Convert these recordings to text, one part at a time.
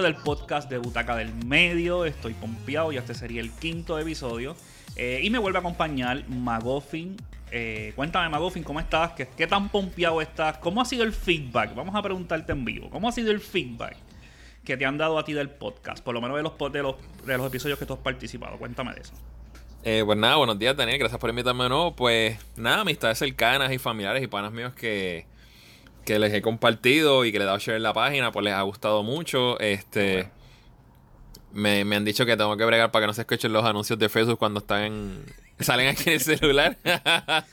del podcast de Butaca del Medio. Estoy pompeado y este sería el quinto episodio. Eh, y me vuelve a acompañar Magoffin. Eh, cuéntame, Magoffin, ¿cómo estás? ¿Qué, ¿Qué tan pompeado estás? ¿Cómo ha sido el feedback? Vamos a preguntarte en vivo. ¿Cómo ha sido el feedback que te han dado a ti del podcast? Por lo menos de los, de los, de los episodios que tú has participado. Cuéntame de eso. Eh, pues nada, buenos días Daniel, gracias por invitarme de nuevo. Pues nada, amistades cercanas y familiares y panas míos que, que les he compartido y que le he dado share en la página, pues les ha gustado mucho. Este me, me han dicho que tengo que bregar para que no se escuchen los anuncios de Facebook cuando están en, salen aquí en el celular.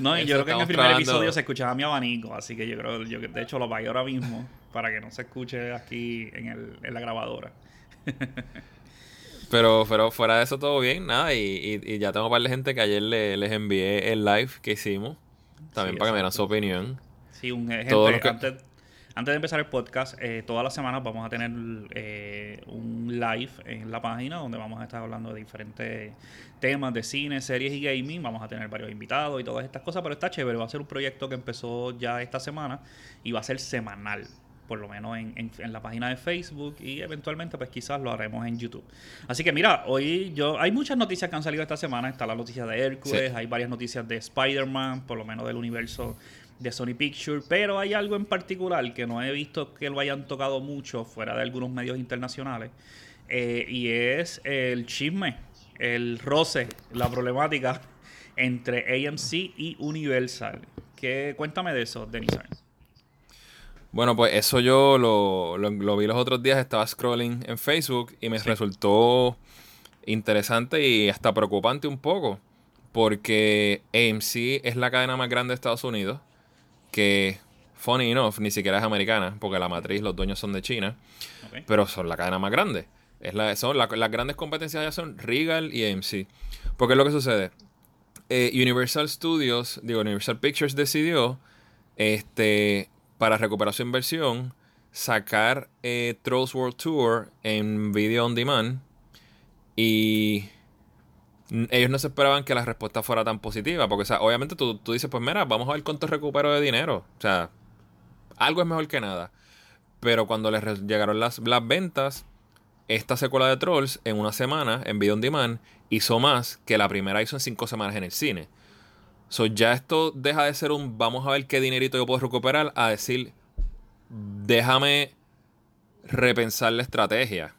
No, y yo creo que en el primer trabajando. episodio se escuchaba mi abanico, así que yo creo, yo de hecho lo pagué ahora mismo para que no se escuche aquí en, el, en la grabadora. Pero, pero fuera de eso todo bien, nada, y, y, y ya tengo un par de gente que ayer le- les envié el live que hicimos. También Sí, para que me dieran su opinión. Sí, un eh, Todo gente, lo que- antes, antes de empezar el podcast, eh, todas las semanas vamos a tener eh, un live en la página donde vamos a estar hablando de diferentes temas de cine, series y gaming. Vamos a tener varios invitados y todas estas cosas, pero está chévere. Va a ser un proyecto que empezó ya esta semana y va a ser semanal. Por lo menos en, en- en la página de Facebook y eventualmente pues quizás lo haremos en YouTube. Así que mira, hoy yo hay muchas noticias que han salido esta semana. Está la noticia de Hércules, Sí. hay varias noticias de Spider-Man, por lo menos del universo de Sony Pictures, pero hay algo en particular que no he visto que lo hayan tocado mucho fuera de algunos medios internacionales, eh, y es el chisme, el roce, la problemática entre AMC y Universal. ¿Qué, cuéntame de eso, Denis. Bueno, pues eso yo lo, lo- lo vi los otros días, estaba scrolling en Facebook y me resultó interesante y hasta preocupante un poco, porque AMC es la cadena más grande de Estados Unidos, que, funny enough, ni siquiera es americana, porque la matriz, los dueños son de China, pero son la cadena más grande. Es la, son la- las grandes competencias ya son Regal y AMC. Porque es lo que sucede. Eh, Universal Studios, digo, Universal Pictures decidió, este, para recuperar su inversión, sacar eh, Trolls World Tour en video on demand. Y ellos no se esperaban que la respuesta fuera tan positiva. Porque, o sea, obviamente tú, tú dices, pues mira, vamos a ver cuánto recupero de dinero. O sea, algo es mejor que nada. Pero cuando les llegaron las, las ventas, esta secuela de Trolls en una semana, en video on demand, hizo más que la primera hizo en cinco semanas en el cine. So, ya esto deja de ser un vamos a ver qué dinerito yo puedo recuperar a decir déjame repensar la estrategia.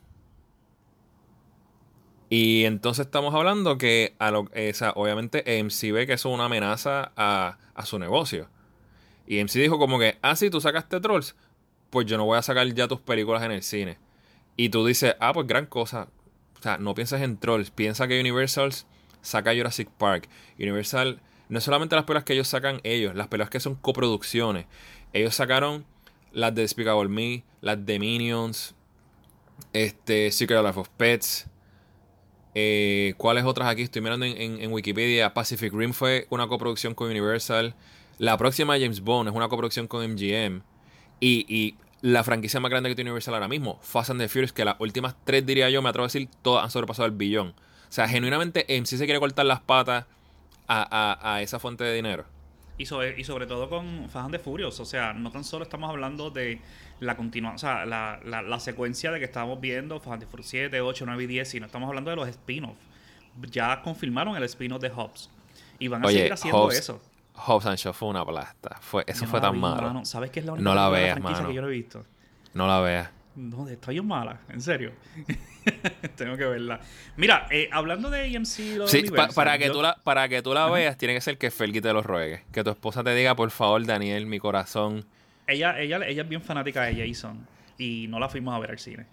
Y entonces estamos hablando que a lo, eh, obviamente AMC ve que eso es una amenaza a, a su negocio. Y AMC dijo como que, ah, sí, tú sacaste Trolls, pues yo no voy a sacar ya tus películas en el cine. Y tú dices, ah, pues gran cosa. O sea, no pienses en Trolls, piensa que Universal saca Jurassic Park. Universal, no es solamente las películas que ellos sacan ellos, las películas que son coproducciones. Ellos sacaron las de Despicable Me, las de Minions, este, Secret Life of Pets. Eh, ¿Cuáles otras aquí? Estoy mirando en, en- Wikipedia. Pacific Rim fue una coproducción con Universal. La próxima James Bond es una coproducción con MGM. Y, y la franquicia más grande que tiene Universal ahora mismo, Fast and the Furious, que las últimas tres, diría yo, me atrevo a decir, todas han sobrepasado el billón. O sea, genuinamente, MC se quiere cortar las patas a, a- a esa fuente de dinero. Y sobre, y sobre todo con Fast and the Furious, o sea, no tan solo estamos hablando de la continuación, o sea, la, la, la secuencia de que estamos viendo Furious 7, 8, 9 y 10, sino estamos hablando de los spin-offs. Ya confirmaron el spin-off de Hobbs. Y van a Oye, seguir haciendo Hobbs- eso. Hobbs and Shaw fue una plasta. Fue, eso Yo no fue tan vi, malo. mano. ¿Sabes qué es la única No la veas, franquicia mano. que yo no he visto? No la veas. No, está bien mala, en serio. Tengo que verla. Mira, eh, hablando de AMC y lo de Sí, pa- para, que yo- tú la, para que tú la veas, tiene que ser que Felgi te lo ruegue. Que tu esposa te diga, por favor, Daniel, mi corazón. Ella, ella, ella es bien fanática de Jason y no la fuimos a ver al cine.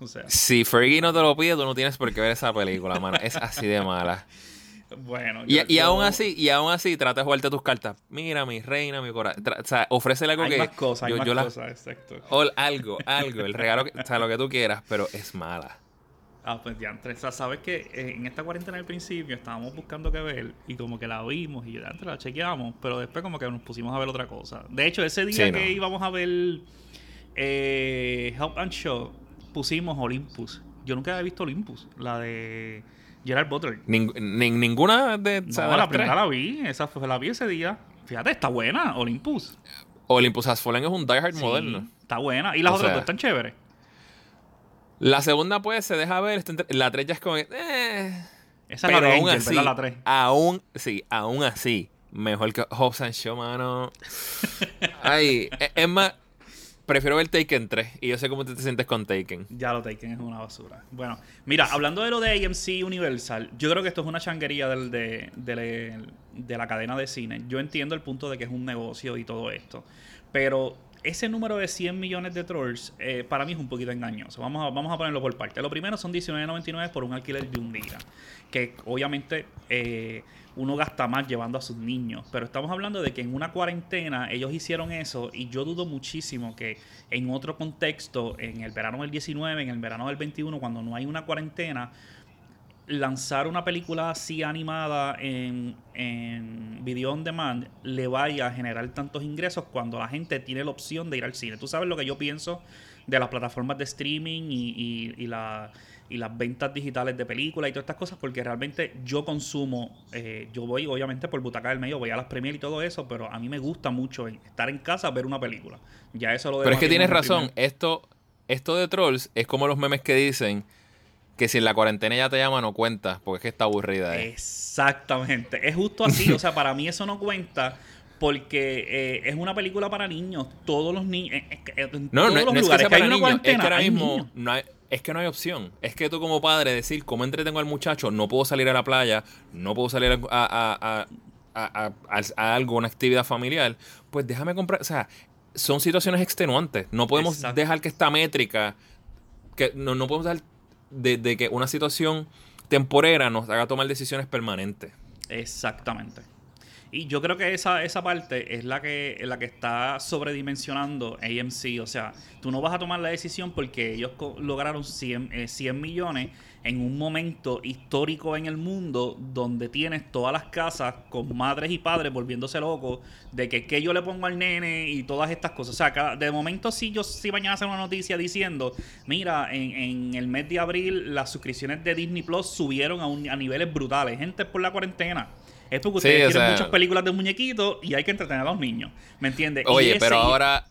O sea, Si Fergie no te lo pide, tú no tienes por qué ver esa película, mano. Es así de mala. bueno. Y, yo- y yo- aún así, y aún así, trata de jugarte tus cartas. Mira, mi reina, mi corazón. O sea, ofrécele algo Hay que. más cosas, hay yo- más yo la- cosas, exacto. o algo, algo, el regalo, que- o sea, lo que tú quieras, pero es mala. Ah, pues ya, o sea, sabes que eh, en esta cuarentena al principio estábamos buscando qué ver y como que la vimos y ya antes la chequeamos, pero después como que nos pusimos a ver otra cosa. De hecho, ese día Sí, que no. íbamos a ver eh, Help and Show, pusimos Olympus. Yo nunca había visto Olympus, la de Gerard Butler. Ning- nin- ninguna de, No, de la las primera la vi, esa fue la vi ese día. Fíjate, está buena, Olympus. Olympus Has Fallen es un Die Hard Sí, moderno. Está buena. Y las O otras sea, dos están chéveres. La segunda, pues, se deja ver. La 3 ya es como. Eh, Esa es la de aún Angel, así, ¿verdad? La 3. aún, sí, aún así, mejor que Hobbs and Shaw, mano. Ay, e- es más, prefiero ver Taken 3 y yo sé cómo tú te sientes con Taken. Ya lo Taken es una basura. Bueno, mira, hablando de lo de AMC Universal, yo creo que esto es una changuería del- de, de- de la cadena de cine. Yo entiendo el punto de que es un negocio y todo esto. Pero ese número de 100 millones de trolls eh, para mí es un poquito engañoso. Vamos a, vamos a ponerlo por parte. Lo primero son 19.99 por un alquiler de un día. Que obviamente eh, uno gasta más llevando a sus niños. Pero estamos hablando de que en una cuarentena ellos hicieron eso y yo dudo muchísimo que en otro contexto, en el verano del 19, en el verano del 21, cuando no hay una cuarentena, lanzar una película así animada en, en video on demand le vaya a generar tantos ingresos cuando la gente tiene la opción de ir al cine. Tú sabes lo que yo pienso de las plataformas de streaming y, y- y la- y las ventas digitales de películas y todas estas cosas, porque realmente yo consumo, eh, yo voy obviamente por butaca del medio, voy a las premier y todo eso, pero a mí me gusta mucho estar en casa a ver una película. Ya eso lo Pero es que tienes en razón, esto, esto de trolls es como los memes que dicen que si en la cuarentena ya te llama no cuenta, porque es que está aburrida. eh. Exactamente. Es justo así. o sea, para mí eso no cuenta porque eh, es una película para niños. Todos los niños. En No, todos no, los no es que lugares que hay una niños, es que ahora hay mismo niños. no hay, es que no hay opción. Es que tú como padre decir, ¿cómo entretengo al muchacho? No puedo salir a la playa, no puedo salir a, a, a- a- a- a- a algo, una actividad familiar. Pues déjame comprar, o sea, son situaciones extenuantes. No podemos Exacto. dejar que esta métrica, que no, no podemos dejar de, de que una situación temporera nos haga tomar decisiones permanentes. Exactamente. Y yo creo que esa, esa parte es la que, la que está sobredimensionando AMC. O sea, tú no vas a tomar la decisión porque ellos lograron 100, eh, 100 millones en un momento histórico en el mundo donde tienes todas las casas con madres y padres volviéndose locos de que qué yo le pongo al nene y todas estas cosas. O sea, cada- de momento sí yo sí mañana hacer una noticia diciendo, mira, en, en el mes de abril las suscripciones de Disney Plus subieron a, un- a niveles brutales. Gente, por la cuarentena. Es porque Sí, ustedes tienen sea- muchas películas de muñequitos y hay que entretener a los niños. ¿Me entiendes? Oye, ese- pero ahora,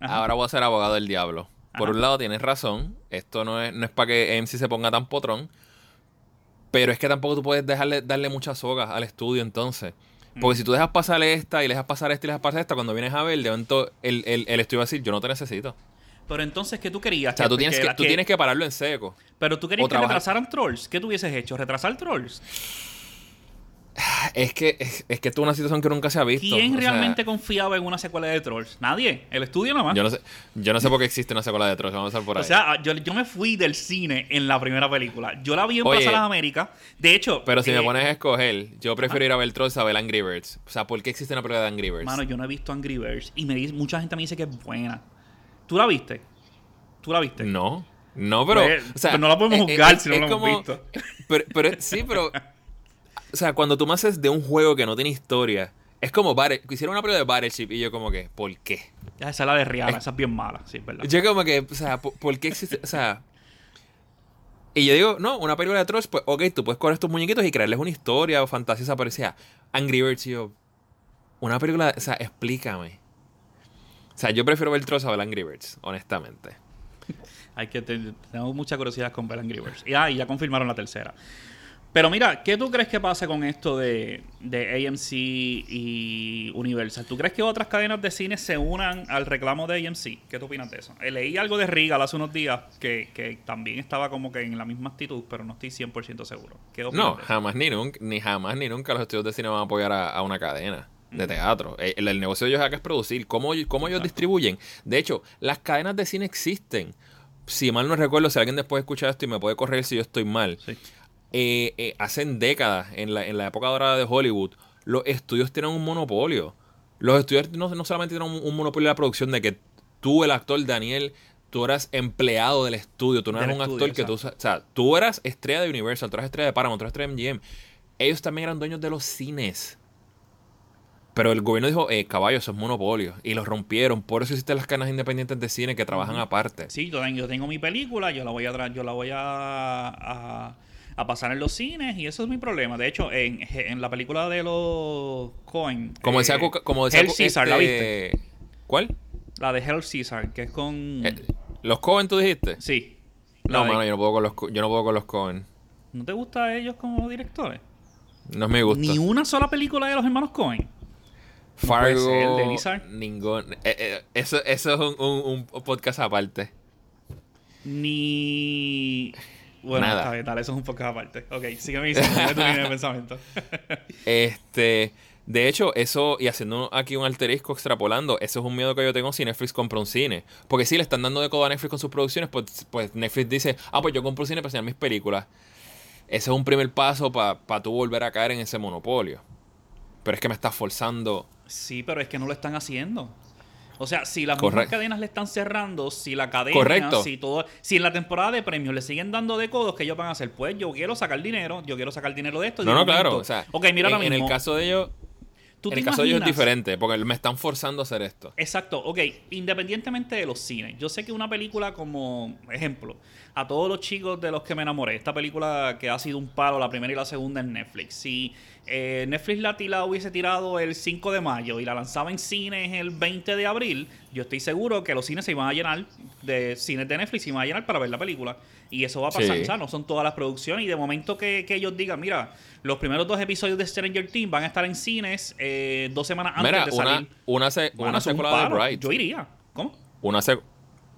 Ajá. ahora voy a ser abogado del diablo. Por Ajá. un lado tienes razón, esto no es, no es para que AMC se ponga tan potrón, pero es que tampoco tú puedes dejarle, darle muchas sogas al estudio entonces. Porque Mm. si tú dejas pasar esta y le dejas pasar esta y le dejas pasar esta, cuando vienes a ver, de momento el, el, el estudio va a decir, yo no te necesito. Pero entonces, ¿qué tú querías? O sea, tú tienes que, tú tienes que pararlo en seco. Pero tú querías que trabajar- retrasaran Trolls. ¿Qué tú hubieses hecho? ¿Retrasar Trolls? Es que, es, es que esto es una situación que nunca se ha visto. ¿Quién o sea, realmente confiaba en una secuela de Trolls? Nadie. El estudio nada más. yo no sé, yo no sé por qué existe una secuela de Trolls, vamos a empezar por ahí. O sea, yo, yo me fui del cine en la primera película. Yo la vi en Oye, Plaza Las Américas. De hecho, Pero si eh, me pones a escoger, yo prefiero ir a ver Trolls a ver Angry Birds. O sea, ¿por qué existe una película de Angry Birds? Mano, yo no he visto Angry Birds y me dice, mucha gente me dice que es buena. ¿Tú la viste? ¿Tú la viste? No, no, pero. Pues, o sea, pues no la podemos eh, juzgar eh, si no la hemos como- visto. Pero, pero sí, pero. O sea, cuando tú me haces de un juego que no tiene historia, es como Battle, hicieron una película de Battleship y yo, como que, ¿por qué? Esa es la de Rihanna, esa es bien mala, sí, es verdad. Yo, como que, o sea, ¿por, por qué existe? O sea. Y yo digo, no, una película de Trolls, pues, ok, tú puedes coger estos muñequitos y crearles una historia o fantasía, parecía Angry Birds y yo. Una película, o sea, explícame. O sea, yo prefiero ver Trolls a ver Angry Birds, honestamente. Hay que tener, tengo mucha curiosidad con ver Angry Birds. Y, ah, y ya confirmaron la tercera. Pero mira, ¿qué tú crees que pasa con esto de, de AMC y Universal? ¿Tú crees que otras cadenas de cine se unan al reclamo de AMC? ¿Qué tú opinas de eso? Eh, leí algo de Regal hace unos días que, que también estaba como que en la misma actitud, pero no estoy 100% seguro. ¿Qué No, jamás ni nunca, ni jamás ni nunca los estudios de cine van a apoyar a, a una cadena de teatro. Eh, El, el negocio de ellos acá es producir. ¿Cómo, cómo ellos Exacto. distribuyen? De hecho, las cadenas de cine existen. Si mal no recuerdo, si alguien después escucha esto y me puede correr si yo estoy mal. Sí. Eh, eh, hacen décadas, en la, en la época dorada de Hollywood, los estudios tienen un monopolio. Los estudios no, no solamente tienen un, un monopolio de la producción de que tú, el actor Daniel, tú eras empleado del estudio, tú no eras un estudio, actor que tú... O sea, tú eras estrella de Universal, tú eras estrella de Paramount, tú eras estrella de MGM. Ellos también eran dueños de los cines. Pero el gobierno dijo, eh, caballo, eso es monopolio. Y los rompieron. Por eso existen las cadenas independientes de cine que trabajan aparte. Sí, yo tengo, mi película, yo la voy a yo la voy a, a, a pasar en los cines y eso es mi problema. De hecho, en, en la película de los Cohen, Como decía, eh, como decía Hell Caesar, ¿la este- viste? ¿Cuál? La de Hell Caesar, que es con. Eh, ¿Los Cohen tú dijiste? sí. No, de- mano, yo no puedo con los, yo no puedo con los Cohen. ¿No te gusta ellos como directores? No me gusta. Ni una sola película de los hermanos Cohen. No Fargo, ser, de Lizard. ningún... eh, eh, eso, eso es un, un- un podcast aparte. Ni. Bueno, Nada. está bien, dale, eso es un poco aparte. Ok, sígueme diciendo, tu línea de pensamiento. Este, de hecho, eso, y haciendo aquí un alterisco extrapolando, eso es un miedo que yo tengo si Netflix compra un cine. Porque si le están dando de codo a Netflix con sus producciones, pues, pues Netflix dice, ah, pues yo compro un cine para enseñar mis películas. Ese es un primer paso para tú volver a caer en ese monopolio. Pero es que me estás forzando. Sí, pero es que no lo están haciendo. O sea, si las mismas Correcto. cadenas le están cerrando, si la cadena, Correcto. si todo, si en la temporada de premios le siguen dando de codos, que ellos van a hacer? Pues yo quiero sacar dinero, yo quiero sacar dinero de esto. No, no, claro. O sea, ok, mira en, ahora en mismo. el caso de ellos, ¿tú en el caso de ellos es diferente, porque me están forzando a hacer esto. Exacto, ok, independientemente de los cines, yo sé que una película como, ejemplo, a todos los chicos de los que me enamoré, esta película que ha sido un palo, la primera y la segunda en Netflix, si eh, Netflix la, la hubiese tirado el 5 de mayo y la lanzaba en cines el 20 de abril, yo estoy seguro que los cines se iban a llenar de cines de Netflix, se iban a llenar para ver la película. Y eso va a pasar, Sí. no son todas las producciones. Y de momento que, que ellos digan, mira, los primeros dos episodios de Stranger Things van a estar en cines eh, dos semanas antes Mira, de una, salir. una, se- una eso es un secuela de palo. Bright. Yo iría. ¿Cómo? Una sec-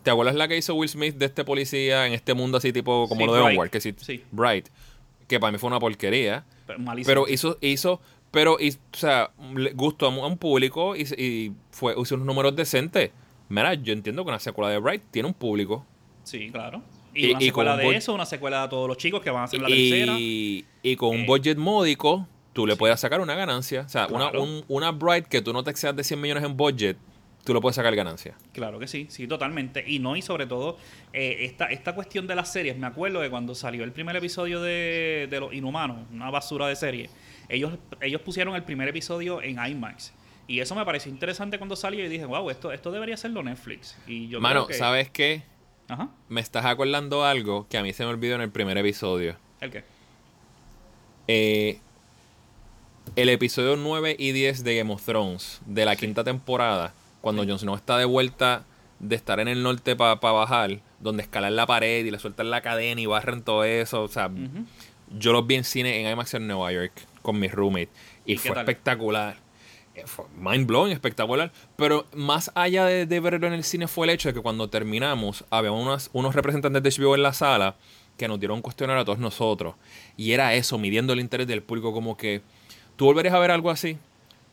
¿Te acuerdas la que hizo Will Smith de este policía en este mundo así tipo como Sí, lo de Bright. Onward? Que sí, Sí. Bright. Que para mí fue una porquería. Pero malísimo. Pero hizo, hizo, pero, hizo- o sea, le gustó a un, público y, y fue, hizo unos números decentes. Mira, yo entiendo que una secuela de Bright tiene un público. Sí, claro. Y, Y- una y secuela de eso, una secuela de todos los chicos que van a hacer la tercera. Y, con Eh, un budget módico, tú le puedes sacar una ganancia. O sea, una, un- una Bright que tú no te excedas de 100 millones en budget, tú le puedes sacar ganancia. Claro que sí, sí, totalmente. Y no, y sobre todo, eh, esta, esta cuestión de las series, me acuerdo de cuando salió el primer episodio de, de Los Inhumanos, una basura de serie, ellos, ellos pusieron el primer episodio en IMAX. Y eso me pareció interesante cuando salió y dije, wow, esto, esto debería serlo Netflix. Y yo Mano, creo que... ¿sabes qué? Ajá. Me estás acordando algo que a mí se me olvidó en el primer episodio. ¿El qué? Eh, el episodio 9 y 10 de Game of Thrones, de la quinta temporada, cuando Jon Snow está de vuelta de estar en el norte para bajar, donde escalan la pared y le sueltan la cadena y barren todo eso. O sea, yo los vi en cine en IMAX en Nueva York con mi roommate y, ¿Y qué fue espectacular. Eh, Fue mind blowing, espectacular. Pero más allá de, de verlo en el cine fue el hecho de que cuando terminamos había unos, unos representantes de HBO en la sala que nos dieron un cuestionario a todos nosotros. Y era eso, midiendo el interés del público como que tú volverías a ver algo así.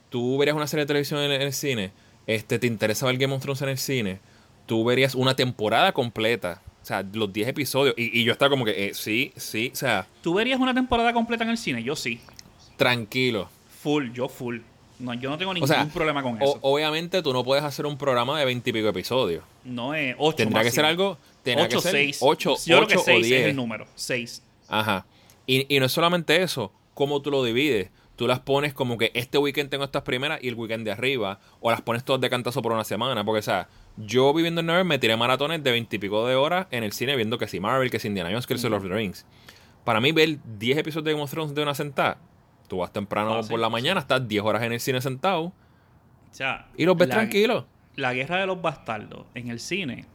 Tú verías una serie de televisión en, en el cine. Este, ¿Te interesa ver Game of Thrones en el cine? Tú verías una temporada completa. O sea, los 10 episodios. Y, y yo estaba como que, eh, sí, sí. O sea, ¿Tú verías una temporada completa en el cine? Yo sí. tranquilo. Full, yo full. No, yo no tengo O ningún sea, problema con o- eso. obviamente tú no puedes hacer un programa de 20 y pico episodios. no es 8 Tendrá que ser algo. Tendrá 8, que ser 6. 8, Yo creo que o 6 es 10. el número. 6. Ajá. Y, y no es solamente eso, cómo tú lo divides. Tú las pones como que este weekend tengo estas primeras y el weekend de arriba. O las pones todas de cantazo por una semana. Porque, o sea, yo viviendo en Nueva York me tiré maratones de 20 y pico de horas en el cine viendo que si Marvel, que si Indiana Jones, que el Lord of the Rings. Para mí, ver 10 episodios de Game of Thrones de una sentada. Tú vas temprano Fácil, por la mañana, estás 10 horas en el cine sentado O sea, y los ves la- tranquilos. La guerra de los bastardos en el cine.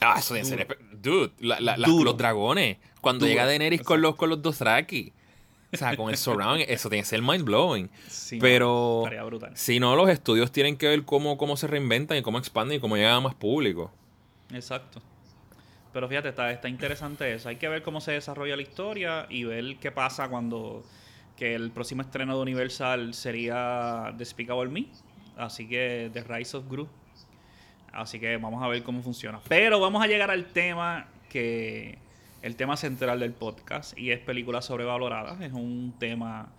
Ah, eso que ser Dude, la- la- los dragones. Cuando Duro. llega Daenerys con los, con los Dothraki. O sea, con el surround, eso tiene que ser mind blowing. Sí, Pero brutal. si no, los estudios tienen que ver cómo, cómo se reinventan y cómo expanden y cómo llegan a más público. Exacto. Pero fíjate, está, está interesante eso. Hay que ver cómo se desarrolla la historia y ver qué pasa cuando que el próximo estreno de Universal sería Despicable Me. Así que The Rise of Gru. Así que vamos a ver cómo funciona. Pero vamos a llegar al tema que el tema central del podcast y es películas sobrevaloradas. Es un tema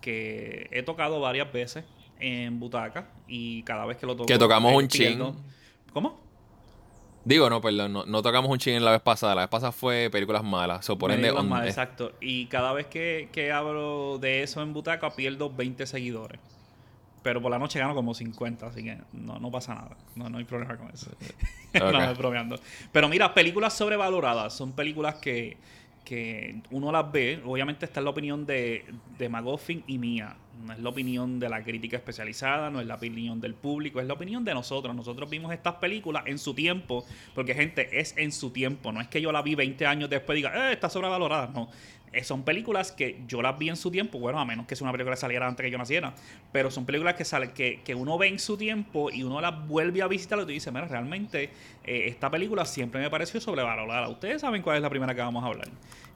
que he tocado varias veces en Butaca y cada vez que lo toco Que tocamos un pierdo- chin. ¿Cómo? Digo, no, perdón, no, no tocamos un ching la vez pasada. La vez pasada fue películas malas. So, por Me ende, digo um, mal, eh, exacto. Y cada vez que, que hablo de eso en Butaca pierdo 20 seguidores. Pero por la noche gano como 50, así que no, no pasa nada. No, no hay problema con eso. no, me bromeando. Pero mira, películas sobrevaloradas son películas que, que uno las ve. Obviamente está en la opinión de, de Magoffin y mía. No es la opinión de la crítica especializada, no es la opinión del público, es la opinión de nosotros. Nosotros vimos estas películas en su tiempo, porque gente, es en su tiempo. No es que yo la vi 20 años después y diga, eh, está sobrevalorada. No, son películas que yo las vi en su tiempo, bueno, a menos que sea una película que saliera antes que yo naciera, pero son películas que, sale, que, que uno ve en su tiempo y uno las vuelve a visitar y tú dices, mira, realmente eh, esta película siempre me pareció sobrevalorada. Ustedes saben cuál es la primera que vamos a hablar.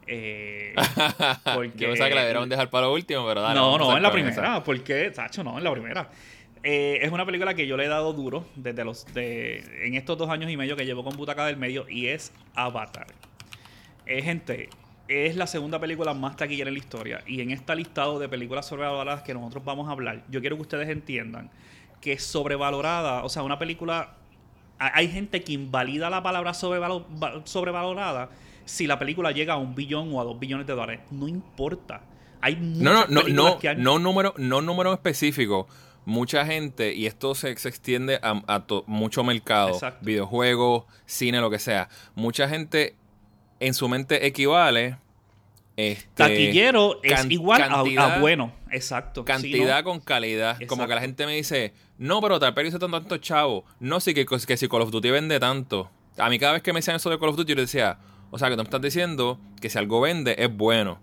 Eh, porque, yo pensaba que la debieron dejar para lo último, pero dale, No, no, en la primera, porque, Sacho, no, en la primera. Eh, es una película que yo le he dado duro desde los de, en estos dos años y medio que llevo con Butaca del Medio y es Avatar. Eh, gente, es la segunda película más taquillera en la historia. Y en este listado de películas sobrevaloradas que nosotros vamos a hablar, yo quiero que ustedes entiendan que sobrevalorada, o sea, una película. Hay gente que invalida la palabra sobrevalorada si la película llega a un billón o a dos billones de dólares. No importa. Hay no, no, no, no, no número, no número específico. Mucha gente, y esto se, extiende a, mucho mercado, videojuegos, cine, lo que sea. Mucha gente en su mente equivale. Este, Taquillero es igual a, bueno. Exacto. Cantidad con calidad. Como que la gente me dice, no, pero tal hizo tanto chavo. No, sí, que, que si Call of Duty vende tanto. A mí cada vez que me decían eso de Call of Duty, yo decía, o sea, que tú me estás diciendo que si algo vende es bueno.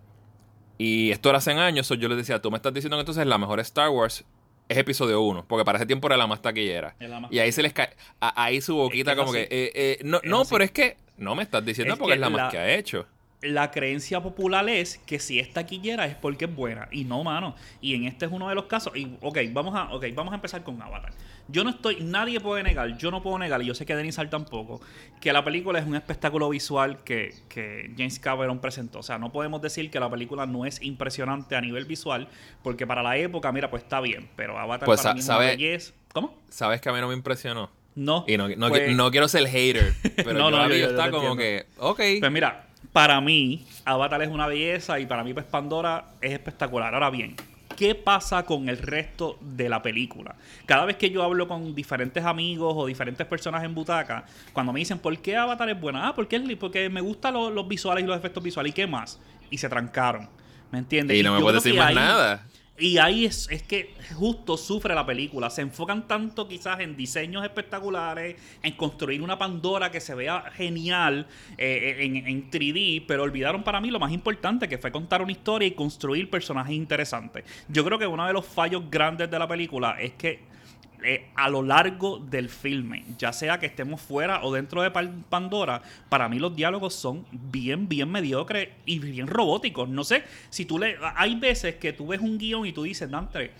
Y esto era hace años, yo les decía, tú me estás diciendo que entonces la mejor Star Wars es episodio 1, porque para ese tiempo era la más taquillera. y ahí se les cae, ahí su boquita como que, eh, eh, no, no pero es que no me estás diciendo porque es la, más que ha hecho. La creencia popular es que si es taquillera es porque es buena. Y no, mano. Y en este es uno de los casos. Y, ok, vamos a, okay, vamos a empezar con Avatar. Yo no estoy, nadie puede negar, yo no puedo negar, y yo sé que Denis Hall tampoco, que la película es un espectáculo visual que, que, James Cameron presentó. O sea, no podemos decir que la película no es impresionante a nivel visual, porque para la época, mira, pues está bien, pero Avatar pues para mí es ¿Cómo? ¿Sabes que a mí no me impresionó? No. Y no, no, pues quiero ser hater, pero no, no, yo, está como que, ok. Pues mira, para mí, Avatar es una belleza y para mí, pues Pandora es espectacular. Ahora bien, ¿qué pasa con el resto de la película? Cada vez que yo hablo con diferentes amigos o diferentes personas en butaca, cuando me dicen, ¿por qué Avatar es buena? Ah, porque, porque me gustan los, visuales y los efectos visuales. ¿Y qué más? Y se trancaron. ¿Me entiendes? Y no me puedes decir más nada. Y ahí es, es, que justo sufre la película. Se enfocan tanto quizás en diseños espectaculares, en construir una Pandora que se vea genial eh, en, en, 3D, pero olvidaron para mí lo más importante, que fue contar una historia y construir personajes interesantes. Yo creo que uno de los fallos grandes de la película es que eh, a lo largo del filme, ya sea que estemos fuera o dentro de Pandora, para mí los diálogos son bien, bien mediocres y bien robóticos. No sé, si tú le... Hay veces que tú ves un guion y tú dices, Dante,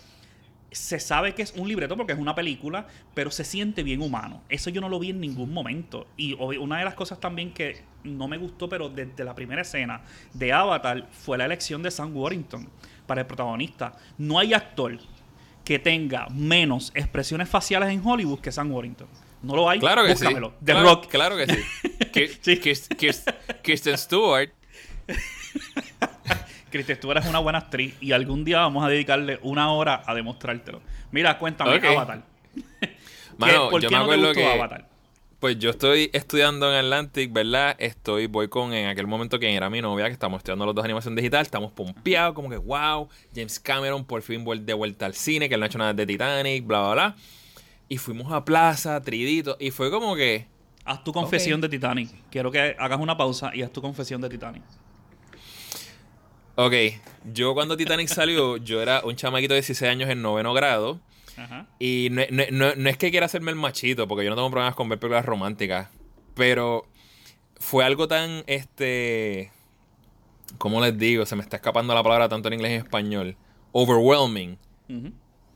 se sabe que es un libreto porque es una película, pero se siente bien humano. Eso yo no lo vi en ningún momento. Y una de las cosas también que no me gustó, pero desde la primera escena de Avatar, fue la elección de Sam Warrington para el protagonista. No hay actor que tenga menos expresiones faciales en Hollywood que Sam Warrington. No lo hay. Claro que Búscamelo. sí. The claro, Rock. Claro que sí. Kirsten Stewart. Kristen Stewart es una buena actriz y algún día vamos a dedicarle una hora a demostrártelo. Mira, cuéntame, Avatar. Mano, ¿Por qué no te gustó Avatar? Pues yo estoy estudiando en Atlantic, ¿verdad? Estoy, voy con en aquel momento que era mi novia, que estamos estudiando los dos animación digital, estamos pompeados, como que wow, James Cameron por fin de vuelta al cine, que él no ha hecho nada de Titanic, bla, bla, bla. Y fuimos a Plaza, Tridito, y fue como que... Haz tu confesión de Titanic. Quiero que hagas una pausa y haz tu confesión de Titanic. Ok, yo cuando Titanic salió, yo era un chamaquito de 16 años en noveno grado. Y no, es que quiera hacerme el machito, porque yo no tengo problemas con ver películas románticas. Pero fue algo tan, este... ¿Cómo les digo? Se me está escapando la palabra tanto en inglés y en español. Overwhelming.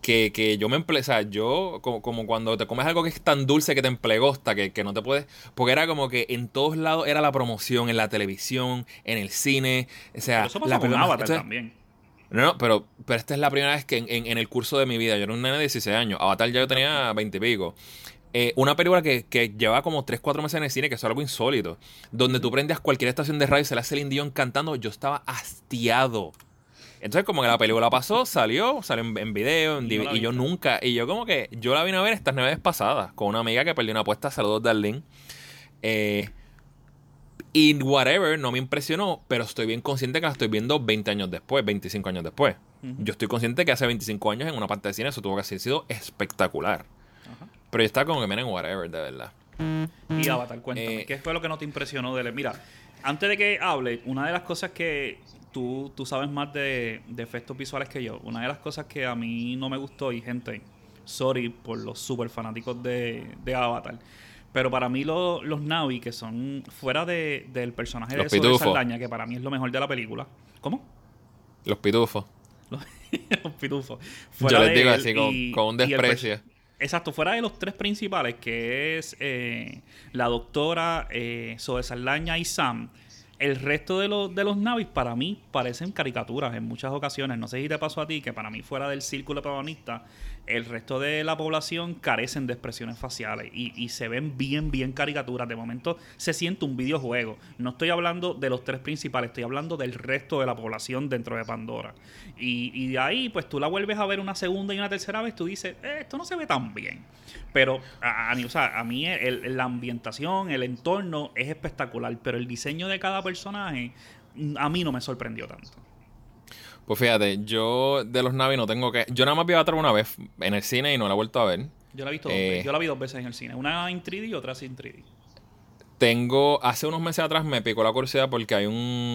que, yo me emple... O sea, yo, como, cuando te comes algo que es tan dulce que te emplegosta, que, que no te puedes... Porque era como que en todos lados era la promoción, en la televisión, en el cine. O sea, la con Avatar también. No, no, pero, pero esta es la primera vez que en, el curso de mi vida, yo era un nene de 16 años, Avatar ya yo tenía 20 y pico. Eh, una película que, que lleva como 3, 4 meses en el cine, que es algo insólito. Donde tú prendes cualquier estación de radio y se le hace el Dion cantando, yo estaba hastiado. Entonces, como que la película pasó, salió, salió en, video, en y, y yo nunca, y yo como que, yo la vine a ver estas navidades pasadas, con una amiga que perdió una apuesta, saludos Darlene. Eh, Y whatever, no me impresionó, pero estoy bien consciente que la estoy viendo 20 años después, 25 años después. Yo estoy consciente que hace 25 años en una parte de cine eso tuvo que haber sido espectacular. Pero yo estaba como que miren whatever, de verdad. Y Avatar, cuéntame, Eh, ¿qué fue lo que no te impresionó de él? Mira, antes de que hable, una de las cosas que tú, tú sabes más de, de efectos visuales que yo, una de las cosas que a mí no me gustó, y gente, sorry por los super fanáticos de, de Avatar, pero para mí lo- los Navi, que son fuera de, del personaje Los de pitufos. Saldaña, que para mí es lo mejor de la película. ¿Cómo? Los pitufos. Los, los pitufos. Yo les digo así, con, y- con un desprecio. Exacto, fuera de los tres principales, que es eh, la doctora eh, Zoe Saldaña y Sam, el resto de los, de los navis para mí parecen caricaturas en muchas ocasiones. No sé si te pasó a ti, que para mí fuera del círculo protagonista, el resto de la población carecen de expresiones faciales y, se ven bien, bien caricaturas. De momento se siente un videojuego. No estoy hablando de los tres principales, estoy hablando del resto de la población dentro de Pandora. Y, de ahí, pues tú la vuelves a ver una segunda y una tercera vez, tú dices, "Eh, esto no se ve tan bien. Pero a, a mí, o sea, a mí el- la ambientación, el entorno es espectacular, pero el diseño de cada personaje mm, a mí no me sorprendió tanto. Pues fíjate, yo de los Navi no tengo que. Yo nada más vi Avatar una vez en el cine y no la he vuelto a ver. Yo la he visto dos Eh. veces. Yo la vi dos veces en el cine. Una en 3D y otra sin 3D. Tengo, hace unos meses atrás me picó la curiosidad porque hay un,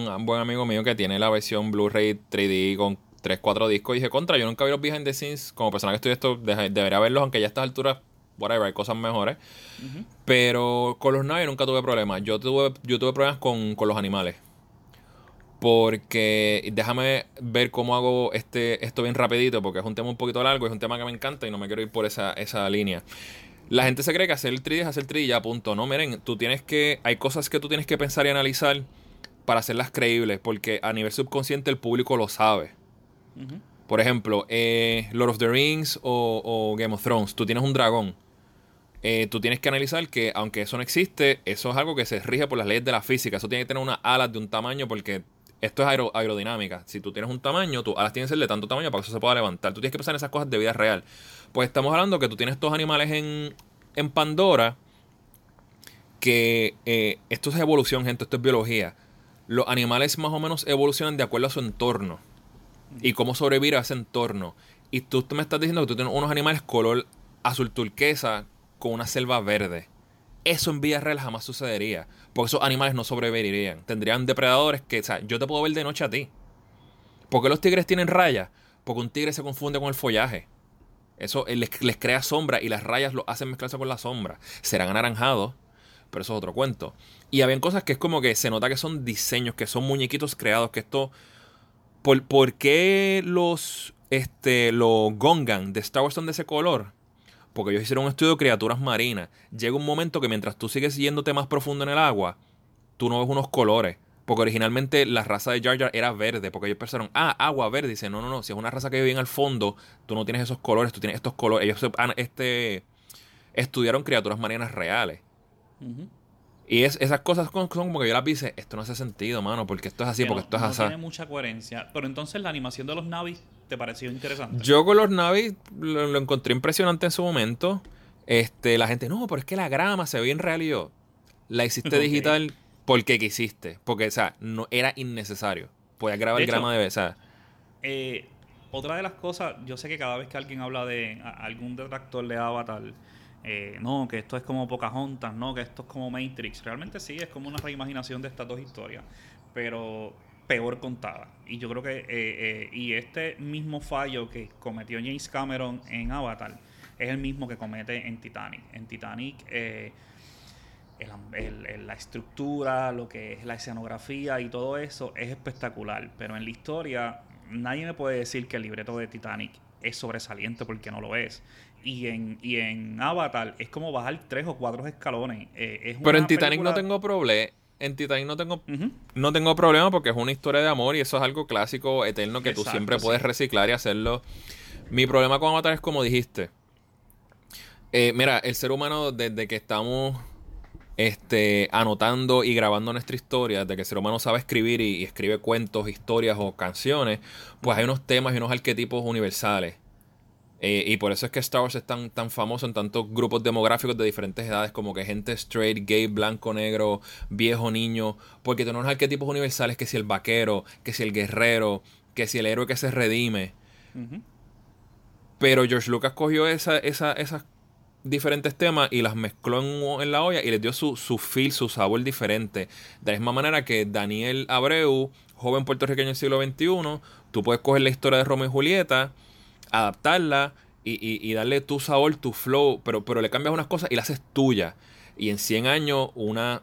un buen amigo mío que tiene la versión Blu-ray 3D con 3, 4 discos. Y dije, contra, yo nunca vi los behind the scenes. Como persona que estudia esto, debería verlos, aunque ya a estas alturas, whatever, hay cosas mejores. Pero con los Navi nunca tuve problemas. Yo tuve, yo tuve problemas con, con los animales. Porque déjame ver cómo hago este, esto bien rapidito, porque es un tema un poquito largo, es un tema que me encanta y no me quiero ir por esa, esa línea. La gente se cree que hacer el 3D es hacer 3D y ya, punto. No, miren, tú tienes que. Hay cosas que tú tienes que pensar y analizar para hacerlas creíbles, porque a nivel subconsciente el público lo sabe. Por ejemplo, eh, Lord of the Rings o, o Game of Thrones, tú tienes un dragón. Eh, tú tienes que analizar que, aunque eso no existe, eso es algo que se rige por las leyes de la física. Eso tiene que tener unas alas de un tamaño porque esto es aero- aerodinámica. Si tú tienes un tamaño, tus alas tienen que ser de tanto tamaño para que eso se pueda levantar. Tú tienes que pensar en esas cosas de vida real. Pues estamos hablando que tú tienes estos animales en, en Pandora que eh, esto es evolución, gente, esto es biología. Los animales más o menos evolucionan de acuerdo a su entorno y cómo sobrevivir a ese entorno. Y tú, tú me estás diciendo que tú tienes unos animales color azul turquesa con una selva verde. Eso en vida real jamás sucedería. Porque esos animales no sobrevivirían. Tendrían depredadores que, o sea, yo te puedo ver de noche a ti. ¿Por qué los tigres tienen rayas? Porque un tigre se confunde con el follaje. Eso eh, les, les crea sombra y las rayas lo hacen mezclarse con la sombra. Serán anaranjados, pero eso es otro cuento. Y habían cosas que es como que se nota que son diseños, que son muñequitos creados, que esto... ¿Por, por qué los, este, los Gongan de Star Wars son de ese color? Porque ellos hicieron un estudio de criaturas marinas. Llega un momento que mientras tú sigues yéndote más profundo en el agua, tú no ves unos colores. Porque originalmente la raza de Jar Jar era verde. Porque ellos pensaron, ah, agua verde. Dice, no, no, no. Si es una raza que vive en el fondo, tú no tienes esos colores, tú tienes estos colores. Ellos se- este, estudiaron criaturas marinas reales. Y es, esas cosas son, como que yo las vi esto no hace sentido, mano, porque esto es así, Que porque no- esto es no así. tiene mucha coherencia. Pero entonces la animación de los Navis te pareció interesante. Yo con los Navi lo, lo encontré impresionante en su momento. Este, la gente, no, pero es que la grama se ve en real y yo. La hiciste digital porque quisiste. Porque, o sea, no era innecesario. Podías grabar De hecho, grama de sea, Eh, otra de las cosas, yo sé que cada vez que alguien habla de a- algún detractor de Avatar, eh, no, que esto es como Pocahontas, no, que esto es como Matrix. Realmente sí, es como una reimaginación de estas dos historias, pero peor contada. Y yo creo que, eh, eh, y este mismo fallo que cometió James Cameron en Avatar es el mismo que comete en Titanic. En Titanic, eh, el am- el- el- la estructura, lo que es la escenografía y todo eso es espectacular. Pero en la historia, nadie me puede decir que el libreto de Titanic es sobresaliente porque no lo es. Y en, y en Avatar es como bajar tres o cuatro escalones. Eh, es Pero en Titanic no tengo problema. En Titanic no tengo, no tengo problema porque es una historia de amor y eso es algo clásico, eterno, que tú Exacto, siempre sí. puedes reciclar y hacerlo. Mi problema con Avatar es como dijiste. Eh, mira, el ser humano desde que estamos este, anotando y grabando nuestra historia, desde que el ser humano sabe escribir y, y escribe cuentos, historias o canciones, pues hay unos temas y unos arquetipos universales. Eh, y por eso es que Star Wars es tan, tan famoso en tantos grupos demográficos de diferentes edades, como que gente straight, gay, blanco, negro, viejo, niño. Porque tenemos arquetipos universales, que si el vaquero, que si el guerrero, que si el héroe que se redime. Pero George Lucas cogió esa, esa, esas diferentes temas y las mezcló en, la olla y les dio su, su feel, su sabor diferente. De la misma manera que Daniel Abreu, joven puertorriqueño del siglo XXI, tú puedes coger la historia de Romeo y Julieta, adaptarla y, darle tu sabor, tu flow, pero, pero le cambias unas cosas y la haces tuya. Y en 100 años una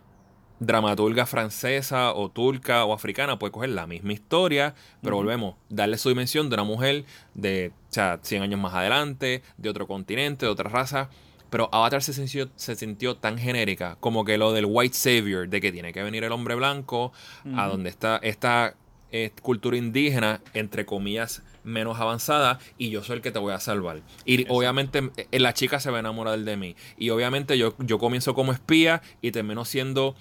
dramaturga francesa o turca o africana puede coger la misma historia, pero volvemos, darle su dimensión de una mujer de o 100 años más adelante, de otro continente, de otra raza. Pero Avatar se sintió, se sintió tan genérica, como que lo del white savior, de que tiene que venir el hombre blanco a donde está esta eh, cultura indígena, entre comillas, menos avanzada, y yo soy el que te voy a salvar. Y obviamente eh, la chica se va a enamorar de mí. Y obviamente yo, yo comienzo como espía y termino siendo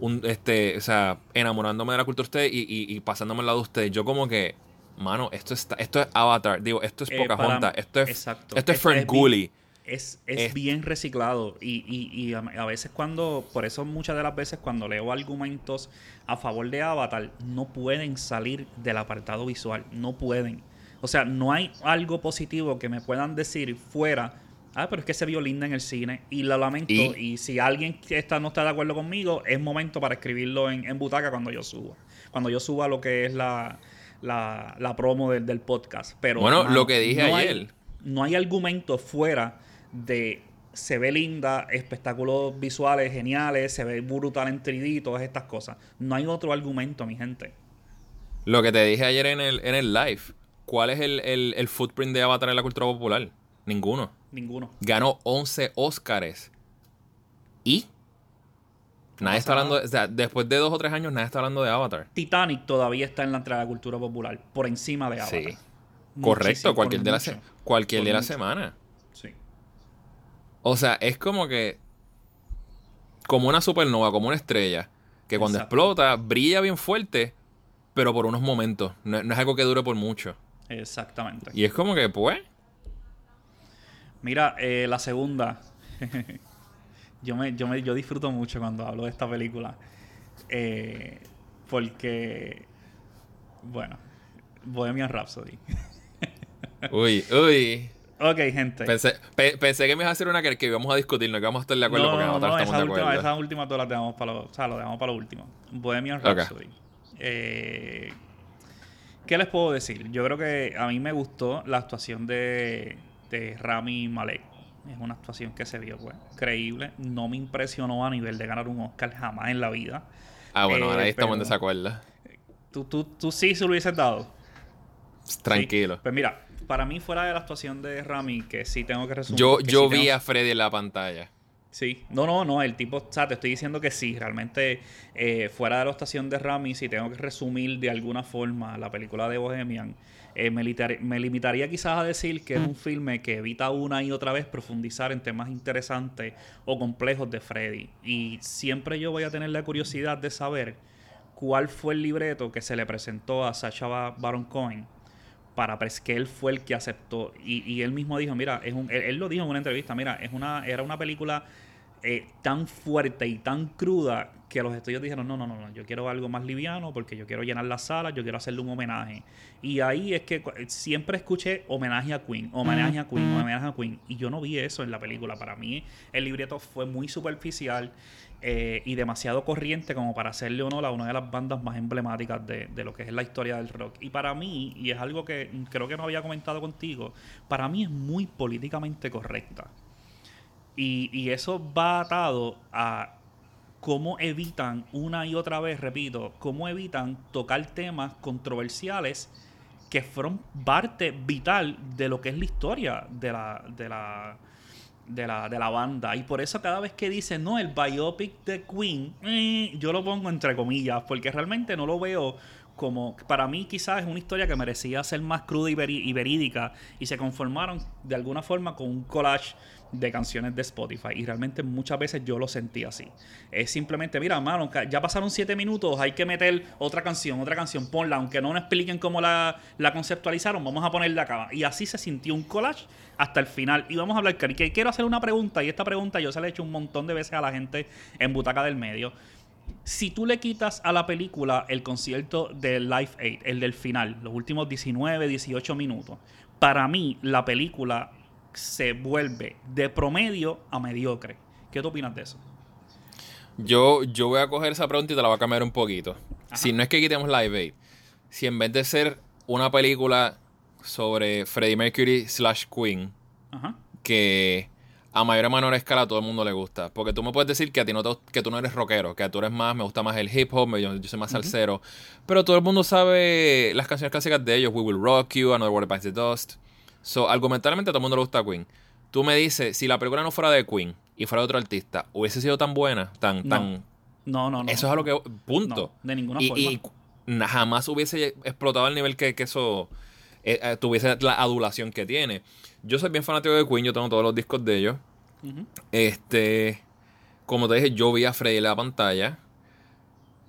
un, este, o sea, enamorándome de la cultura de ustedes y, y, pasándome al lado de ustedes. Yo como que, mano, esto, está, esto es Avatar, digo, esto es eh, Pocahontas, esto es, esto es Frank Gully es, es, bien reciclado y, y, y, a veces cuando, por eso muchas de las veces cuando leo argumentos a favor de Avatar, no pueden salir del apartado visual, no pueden. O sea, no hay algo positivo que me puedan decir fuera, ah, pero es que se vio linda en el cine y lo lamento. Y, si alguien está, no está de acuerdo conmigo, es momento para escribirlo en, en butaca cuando yo suba. Cuando yo suba lo que es la, la, la promo del, podcast. Pero bueno, lo que dije ayer. no hay argumento fuera de se ve linda, espectáculos visuales geniales, se ve brutal en 3D, todas estas cosas. No hay otro argumento, mi gente. Lo que te dije ayer en el, en el live, ¿cuál es el, el, footprint de Avatar en la cultura popular? Ninguno. Ninguno. Ganó 11 Oscars. ¿Y? Nadie está hablando, o sea, después de dos o tres años, nadie está hablando de Avatar. Titanic todavía está en la entrada de la cultura popular, por encima de Avatar. Sí. Correcto, cualquier, de la, cualquier de la semana. O sea, es como que. Como una supernova, como una estrella. Que cuando explota, brilla bien fuerte, pero por unos momentos. No, es algo que dure por mucho. Exactamente. Y es como que, pues. Mira, eh, la segunda. yo, me, yo, me, yo disfruto mucho cuando hablo de esta película. Eh, porque. Bueno, Bohemian Rhapsody. uy, uy. Ok, gente. Pensé, pensé que me iba a hacer una que, que íbamos a discutir, no que vamos a estar de acuerdo porque no, no, estamos esa de acuerdo. Última, esa última todas las dejamos para lo, o sea, lo dejamos para lo último. Bohemian Rhapsody. Eh, ¿Qué les puedo decir? Yo creo que a mí me gustó la actuación de, de Rami Malek. Es una actuación que se vio, pues, creíble. No me impresionó a nivel de ganar un Oscar jamás en la vida. Ah, bueno, ahora ahí estamos en desacuerdo. ¿tú, tú, tú sí se lo hubieses dado. Tranquilo. Pues mira, para mí, fuera de la actuación de Rami, que sí tengo que resumir. Yo, yo vi a Freddy en la pantalla. Sí, no, no, no, el tipo, o sea, te estoy diciendo que sí, realmente eh, fuera de la actuación de Rami, si tengo que resumir de alguna forma la película de Bohemian, eh, me, me, limitaría quizás a decir que es un filme que evita una y otra vez profundizar en temas interesantes o complejos de Freddy. Y siempre yo voy a tener la curiosidad de saber cuál fue el libreto que se le presentó a Sacha Baron Cohen para que él fue el que aceptó. Y, él mismo dijo, mira, es un, él, lo dijo en una entrevista, mira, es una, era una película eh, tan fuerte y tan cruda que los estudios dijeron, no, no, no, no, yo quiero algo más liviano porque yo quiero llenar la sala, yo quiero hacerle un homenaje. Y ahí es que siempre escuché homenaje a Queen, homenaje a Queen, homenaje a Queen. Y yo no vi eso en la película. Para mí el libreto fue muy superficial eh, y demasiado corriente como para hacerle honor una de las bandas más emblemáticas de, lo que es la historia del rock. Y para mí, y es algo que creo que no había comentado contigo, para mí es muy políticamente correcta. Y, eso va atado a cómo evitan una y otra vez, repito, cómo evitan tocar temas controversiales que fueron parte vital de lo que es la historia de la, de la, de la banda. Y por eso cada vez que dicen, no, el biopic de Queen, eh, yo lo pongo entre comillas, porque realmente no lo veo como para mí quizás es una historia que merecía ser más cruda y, verídica y se conformaron de alguna forma con un collage de canciones de Spotify y realmente muchas veces yo lo sentí así. Es simplemente, mira, mano, ya pasaron siete minutos, hay que meter otra canción, otra canción, ponla, aunque no nos expliquen cómo la, conceptualizaron, vamos a ponerla acá. Y así se sintió un collage hasta el final. Y vamos a hablar, que quiero hacer una pregunta, y esta pregunta yo se la he hecho un montón de veces a la gente en Butaca del Medio. Si tú le quitas a la película el concierto de Live Aid, el del final, los últimos 19, 18 minutos, para mí la película se vuelve de promedio a mediocre. ¿Qué tú opinas de eso? Yo, yo voy a coger esa pregunta y te la voy a cambiar un poquito. Si no es que quitemos Live Aid, si en vez de ser una película sobre Freddie Mercury slash Queen, Ajá. que a mayor o menor escala a todo el mundo le gusta. Porque tú me puedes decir que a ti no te- que tú no eres rockero, que tú eres más, me gusta más el hip hop, yo, yo soy más salsero. Pero todo el mundo sabe las canciones clásicas de ellos, We Will Rock You, Another World Bites the Dust. So, argumentalmente a todo el mundo le gusta Queen. Tú me dices, si la película no fuera de Queen y fuera de otro artista, hubiese sido tan buena, tan, No. tan. No, no, no. Eso es a lo que. Punto. No, de ninguna y, forma. y jamás hubiese explotado al nivel que, que eso eh, eh, tuviese la adulación que tiene. Yo soy bien fanático de Queen, yo tengo todos los discos de ellos. Este, como te dije, yo vi a Freddy en la pantalla.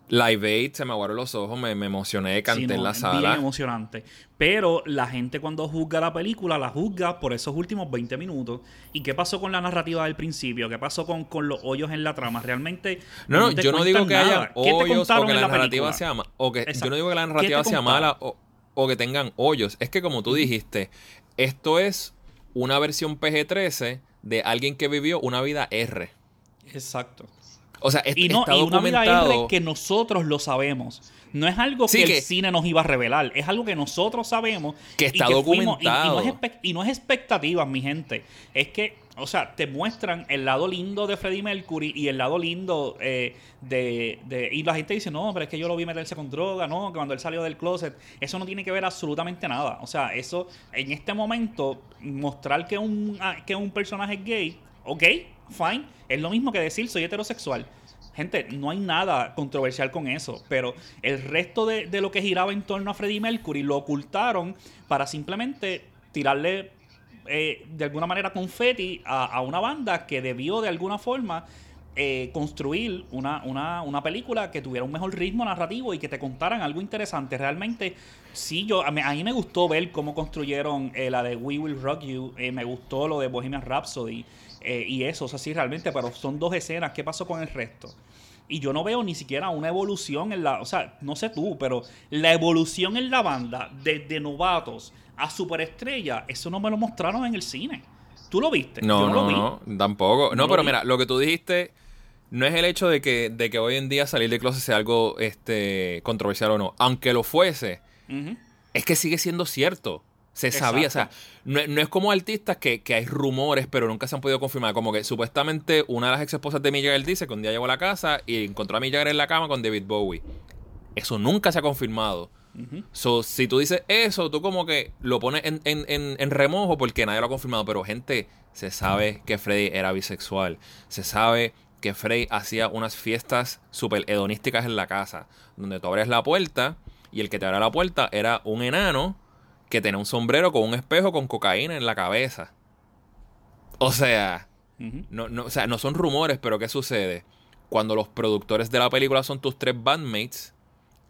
Live Aid, se me aguaron los ojos, me, me emocioné, canté Sí, no, en la es Bien sala. emocionante. Pero la gente cuando juzga la película, la juzga por esos últimos 20 minutos. ¿Y qué pasó con la narrativa del principio? ¿Qué pasó con, con los hoyos en la trama? Realmente. No, no, yo no digo que nada. haya ¿Qué te hoyos o que la, narrativa sea ma- o que Exacto. yo no digo que la ¿Qué te narrativa sea mala o, o que tengan hoyos. Es que como tú dijiste, esto es una versión PG-13 de alguien que vivió una vida R. Exacto. O sea, es- Y, no, está y una vida documentado. R que nosotros lo sabemos. No es algo Sí, que, que- el cine nos iba a revelar. Es algo que nosotros sabemos. Que y está fuimos- y- y, documentado. no es espe- y no es expectativas, mi gente. Es que, o sea, te muestran el lado lindo de Freddie Mercury y el lado lindo eh, de, de- Y la gente dice, no, pero es que yo lo vi meterse con droga, no, que cuando él salió del closet. Eso no tiene que ver absolutamente nada. O sea, eso, en este momento, mostrar que un, ah, que un personaje es gay, ok, fine. Es lo mismo que decir soy heterosexual. Gente, no hay nada controversial con eso, pero el resto de, de lo que giraba en torno a Freddie Mercury lo ocultaron para simplemente tirarle eh, de alguna manera confeti a, a una banda que debió de alguna forma eh, construir una, una, una película que tuviera un mejor ritmo narrativo y que te contaran algo interesante. Realmente, sí, yo a mí, a me gustó ver cómo construyeron eh, la de We Will Rock You, eh, me gustó lo de Bohemian Rhapsody eh, y eso, o sea, sí, realmente, pero son dos escenas. ¿Qué pasó con el resto? Y yo no veo ni siquiera una evolución en la. O sea, no sé tú, pero la evolución en la banda, desde novatos a superestrella, eso no me lo mostraron en el cine. ¿Tú lo viste? No, Yo no, lo vi. no, tampoco. No No, pero mira, lo que tú dijiste no es el hecho de que, de que hoy en día salir de closet sea algo este, controversial o no. Aunque lo fuese, es que sigue siendo cierto. Se sabía, o sea, no, no es como artistas que, que hay rumores, pero nunca se han podido confirmar. Como que supuestamente una de las ex esposas de Mick dice que un día llegó a la casa y encontró a Mick en la cama con David Bowie. Eso nunca se ha confirmado. Ujú. So, si tú dices eso, tú como que lo pones en, en- en- en remojo porque nadie lo ha confirmado. Pero, gente, se sabe que Freddy era bisexual. Se sabe que Freddy hacía unas fiestas súper hedonísticas en la casa. Donde tú abres la puerta y el que te abre la puerta era un enano que tenía un sombrero con un espejo con cocaína en la cabeza. O sea, no, no, o sea, no son rumores, pero ¿qué sucede? Cuando los productores de la película son tus tres bandmates,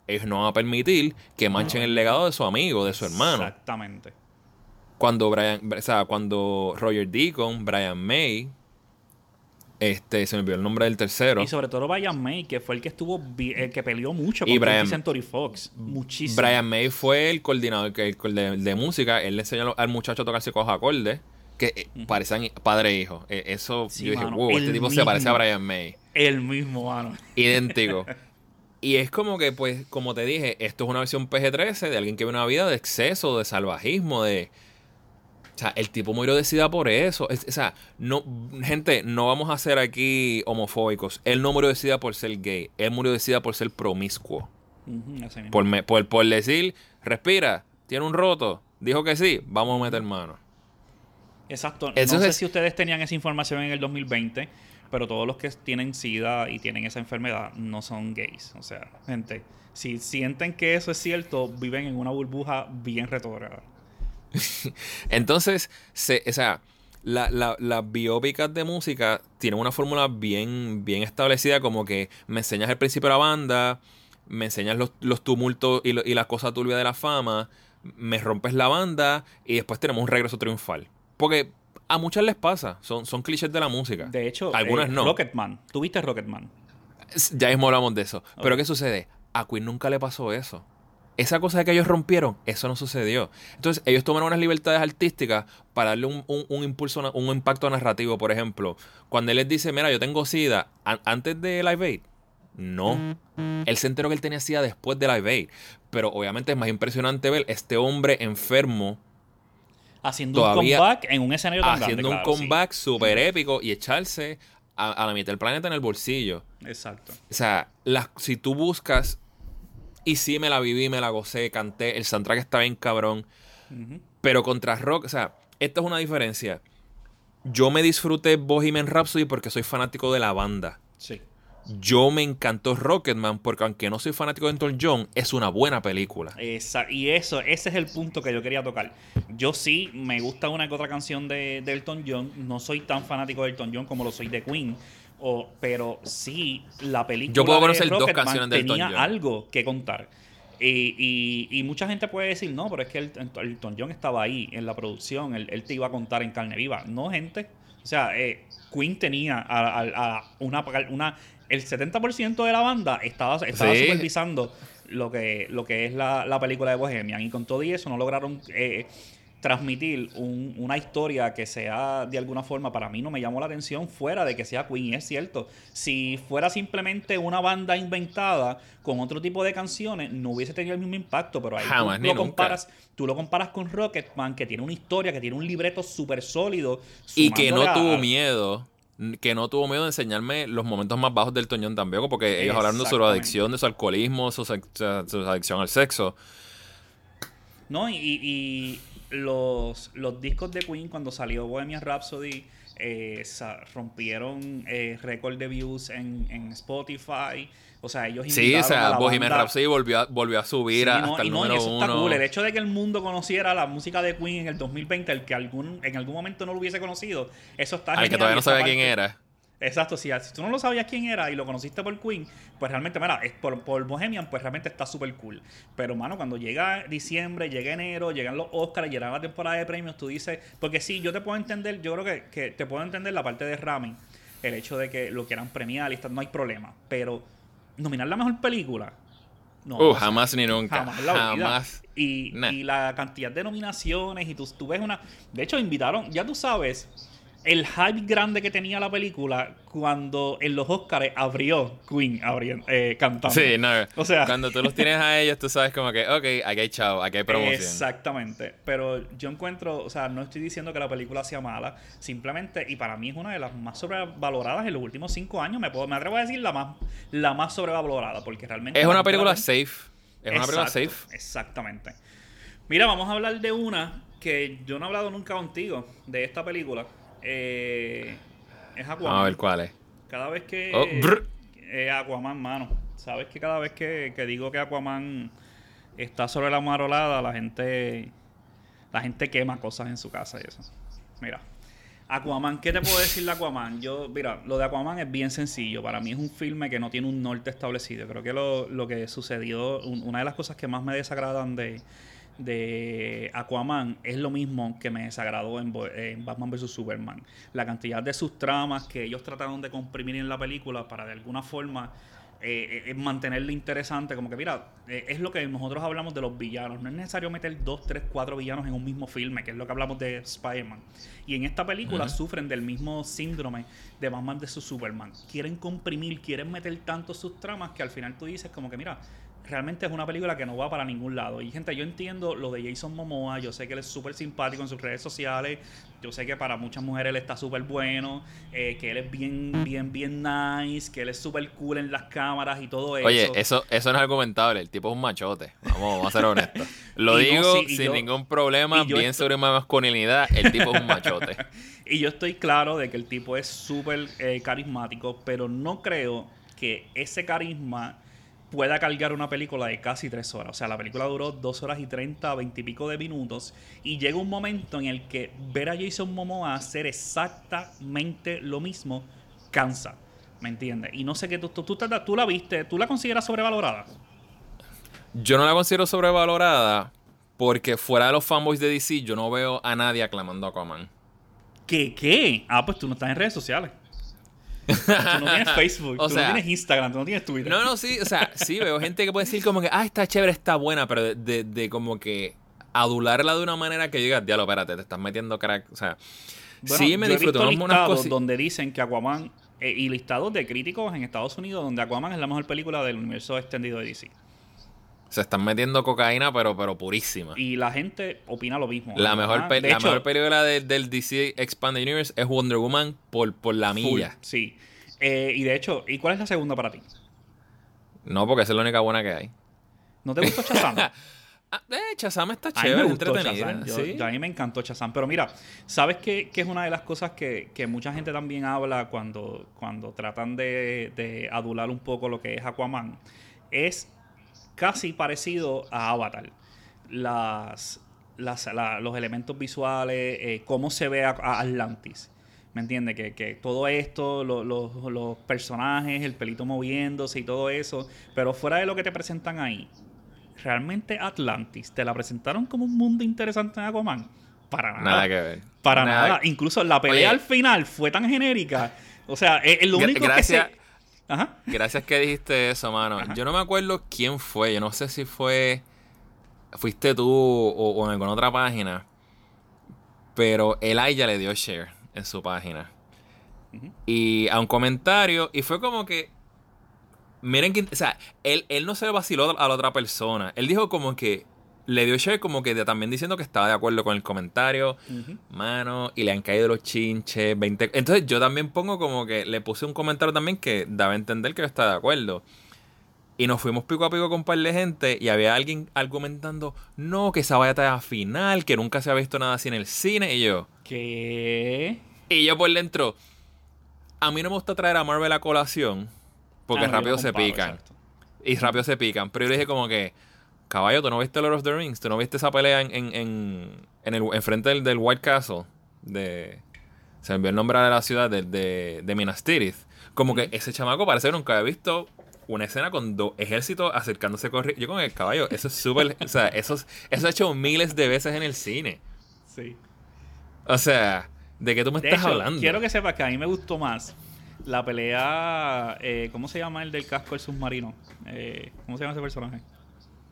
ellos no van a permitir que manchen el legado de su amigo, de su hermano. Exactamente. Cuando Brian, o sea, cuando Roger Deacon, Brian May, este, se me olvidó el nombre del tercero, Y sobre todo Brian May, que fue el que estuvo el que peleó mucho con Brian- 20th Century Fox. Muchísimo. Brian May fue el coordinador que- el de, de música, él le enseñó al muchacho a tocarse con los acordes, que eh, parecían padre e hijo. Eh, eso, Sí, yo dije, mano, wow, este tipo se parece a. Brian May. El mismo, mano. idéntico. Y es como que, pues, como te dije, esto es una versión PG-13 de alguien que vive una vida de exceso, de salvajismo, de... O sea, el tipo murió de sida por eso. Es- o sea, no, gente, no vamos a ser aquí homofóbicos. Él no murió de sida por ser gay. Él murió de sida por ser promiscuo. Por, me- por, por decir, respira, tiene un roto, dijo que sí, vamos a meter mano. Exacto. no sé si ustedes tenían esa información en el 2020, pero todos los que tienen SIDA y tienen esa enfermedad no son gays. O sea, gente, si sienten que eso es cierto, viven en una burbuja bien retrógrada. Entonces, se, o sea, la- la- las biópicas de música tienen una fórmula bien, bien establecida, como que me enseñas el principio de la banda, me enseñas los, los tumultos y, lo- y las cosas turbias de la fama, me rompes la banda y después tenemos un regreso triunfal. Porque a muchas les pasa, son, son clichés de la música. De hecho, algunas eh, no. Rocketman. ¿Tuviste Rocketman? Ya mismo hablamos de eso. Pero. ¿qué sucede? A Queen nunca le pasó eso. Esa cosa que ellos rompieron, eso no sucedió. Entonces, ellos tomaron unas libertades artísticas para darle un, un- un impulso, un impacto narrativo. Por ejemplo, cuando él les dice, mira, yo tengo SIDA, an- antes de Live Aid. No. Él se enteró que él tenía SIDA después de Live Aid. Pero obviamente es más impresionante ver este hombre enfermo Haciendo Todavía un comeback en un escenario tan haciendo grande, un claro, comeback súper épico y echarse a, a la mitad del planeta en el bolsillo. Exacto. O sea, si tú buscas, y sí me la viví, me la gocé, canté, el soundtrack está bien cabrón, pero contra rock, o sea, esta es una diferencia. Yo me disfruté Bohemian Rhapsody porque soy fanático de la banda. Sí. Yo me encantó Rocketman porque aunque no soy fanático de Elton John, es una buena película. Esa- y eso, ese es el punto que yo quería tocar. Yo sí me gusta una que otra canción de, de Elton John. No soy tan fanático de Elton John como lo soy de Queen. O- pero sí, la película. Yo puedo de dos canciones tenía algo que contar. Y, y- y mucha gente puede decir, no, pero es que el- Elton John estaba ahí en la producción, él, él te iba a contar en carne viva. No, gente. O sea, eh, Queen tenía a, a- a una, una. El 70% de la banda estaba, estaba Sí. supervisando lo que, lo que es la, la película de Bohemian. Y con todo y eso no lograron eh, transmitir un- una historia que sea de alguna forma, para mí no me llamó la atención fuera de que sea Queen, y es cierto. Si fuera simplemente una banda inventada con otro tipo de canciones, no hubiese tenido el mismo impacto, pero ahí Jamás, tú, lo nunca. comparas, tú lo comparas con Rocketman, que tiene una historia, que tiene un libreto súper sólido. Y que no a- tuvo miedo. Que no tuvo miedo de enseñarme los momentos más bajos del Toñón tampoco, porque ellos hablaron de su adicción, de su alcoholismo, su, su adicción al sexo. No, y, y los, los discos de Queen cuando salió Bohemian Rhapsody eh, rompieron eh, récord de views en, en Spotify. O sea, ellos Sí, o sea, Bohemian Rhapsody volvió a, volvió a subir Sí, a- no, hasta el no, y número eso está uno. cool. El hecho de que el mundo conociera la música de Queen en el 2020, el que algún, en algún momento no lo hubiese conocido, eso está Al que todavía no sabía quién era. Exacto, si, si tú no lo sabías quién era y lo conociste por Queen, pues realmente, mira, es por, por Bohemian, pues realmente está súper cool. Pero, mano, cuando llega diciembre, llega enero, llegan los Oscars, llega la temporada de premios, tú dices, porque sí, yo te puedo entender, yo creo que, que te puedo entender la parte de Rami, el hecho de que lo quieran premiar y no hay problema. Pero, nominar la mejor película, no. Uh, jamás ni nunca. Jamás la. Jamás. Y, Nah. y la cantidad de nominaciones, y tú, tú ves una. De hecho, invitaron, ya tú sabes, el hype grande que tenía la película cuando en los Oscars abrió Queen abriendo, eh, cantando. Sí, no. O sea- cuando tú los tienes a ellos, tú sabes como que, ok, aquí hay chao, aquí hay promoción. Exactamente. Pero yo encuentro, o sea, no estoy diciendo que la película sea mala, simplemente, y para mí es una de las más sobrevaloradas en los últimos cinco años, me, puedo, me atrevo a decir la más, la más sobrevalorada, porque realmente... Es una película safe. Es una película safe. Exactamente. Mira, vamos a hablar de una que yo no he hablado nunca contigo, de esta película. Eh, es Aquaman. Vamos a ver cuál es. Cada vez que... Oh, eh, Aquaman, mano. Sabes que cada vez que, que digo que Aquaman está sobre la marolada, la gente... La gente quema cosas en su casa y eso. Mira. Aquaman, ¿qué te puedo decir de Aquaman? Yo, mira, lo de Aquaman es bien sencillo. Para mí es un filme que no tiene un norte establecido. Creo que lo, lo que sucedió, un- una de las cosas que más me desagradan de, de Aquaman es lo mismo que me desagradó en, Batman vs. Superman. La cantidad de sus tramas que ellos trataron de comprimir en la película para de alguna forma eh, eh, mantenerlo interesante. Como que, mira, eh, es lo que nosotros hablamos de los villanos. No es necesario meter dos, tres, cuatro villanos en un mismo filme, que es lo que hablamos de Spider-Man. Y en esta película sufren del mismo síndrome de Batman vs. Superman. Quieren comprimir, quieren meter tanto sus tramas que al final tú dices como que, mira, realmente es una película que no va para ningún lado. Y gente, yo entiendo lo de Jason Momoa, yo sé que él es súper simpático en sus redes sociales, yo sé que para muchas mujeres él está súper bueno, eh, que él es bien, bien, bien nice, que él es súper cool en las cámaras y todo eso. Oye, eso, eso no es argumentable, el tipo es un machote, vamos, vamos a ser honestos. Lo no, digo sí, sin yo- ningún problema, bien estoy- sobre mi masculinidad, el tipo es un machote. Y yo estoy claro de que el tipo es súper eh, carismático, pero no creo que ese carisma pueda cargar una película de casi tres horas. O sea, la película duró dos horas y treinta, veintipico de minutos. Y llega un momento en el que ver a Jason Momoa hacer exactamente lo mismo cansa. ¿Me entiendes? Y no sé qué tú, tú, tú la viste, ¿tú la consideras sobrevalorada? Yo no la considero sobrevalorada porque fuera de los fanboys de DC, yo no veo a nadie aclamando a Aquaman. ¿Qué? ¿Qué? Ah, pues tú no estás en redes sociales. Tú no tienes Facebook, O tú sea- no tienes Instagram, tú no tienes Twitter. No, no, sí, o sea, sí veo gente que puede decir como que, ah, está chévere, está buena, pero de, de- de como que adularla de una manera que digas, diablo, espérate, te estás metiendo crack. O sea, Bueno, sí me he disfruto visto unas listados cosas. donde dicen que Aquaman eh, y listados de críticos en Estados Unidos donde Aquaman es la mejor película del universo extendido de DC. Se están metiendo cocaína, pero, pero purísima. Y la gente opina lo mismo. La mejor, pe- la hecho, mejor película de- del DC Expanded Universe es Wonder Woman por, por la full, milla. sí. Eh, y de hecho, ¿y cuál es la segunda para ti? No, porque esa es la única buena que hay. ¿No te gustó Shazam? Ah, eh, Shazam está A mí chévere, me gustó entretenida. Shazam. Yo- sí. yo- a mí me encantó Shazam. Pero mira, ¿sabes qué, qué es una de las cosas que, que mucha gente también habla cuando, cuando tratan de, de adular un poco lo que es Aquaman? Es casi parecido a Avatar. Las, las- la- los elementos visuales, eh, cómo se ve a, a Atlantis. ¿Me entiendes? Que, que todo esto, lo- lo- los personajes, el pelito moviéndose y todo eso. Pero fuera de lo que te presentan ahí, ¿realmente Atlantis te la presentaron como un mundo interesante en Aquaman? Para nada. Nada que ver. Para Nada Incluso la pelea Oye. al final fue tan genérica. O sea, es, es lo único gracias. que se... Ajá. Gracias que dijiste eso, mano. Ajá. Yo no me acuerdo quién fue. Yo no sé si fue. Fuiste tú o, o en alguna otra página. Pero Eli ya le dio share en su página. Y a un comentario. Y fue como que. Miren que. O sea, él, él no se vaciló a la otra persona. Él dijo como que. Le dio share como que también diciendo que estaba de acuerdo con el comentario. Mano, y le han caído los chinches, 20... Entonces yo también pongo como que le puse un comentario también que daba a entender que yo estaba de acuerdo. Y nos fuimos pico a pico con un par de gente y había alguien argumentando, no, que esa batalla final, que nunca se ha visto nada así en el cine. Y yo, ¿Qué? y yo por dentro, a mí no me gusta traer a Marvel a colación porque Ah, rápido se pican. exacto. Y rápido se pican. Pero yo le dije como que, caballo, ¿tú no viste Lord of the Rings? ¿Tú no viste esa pelea en, en, en, en el, enfrente del, del White Castle? De, se me envió el nombre de la ciudad de, de, de Minas Tirith. Como que ese chamaco parece que nunca había visto una escena con dos ejércitos acercándose corriendo. Yo con el caballo, eso es súper... o sea, eso, es- eso ha hecho miles de veces en el cine. Sí. O sea, ¿de qué tú me De estás hecho, hablando? quiero que sepas que a mí me gustó más la pelea... eh, ¿Cómo se llama el del casco del submarino? Eh, ¿Cómo se llama ese personaje?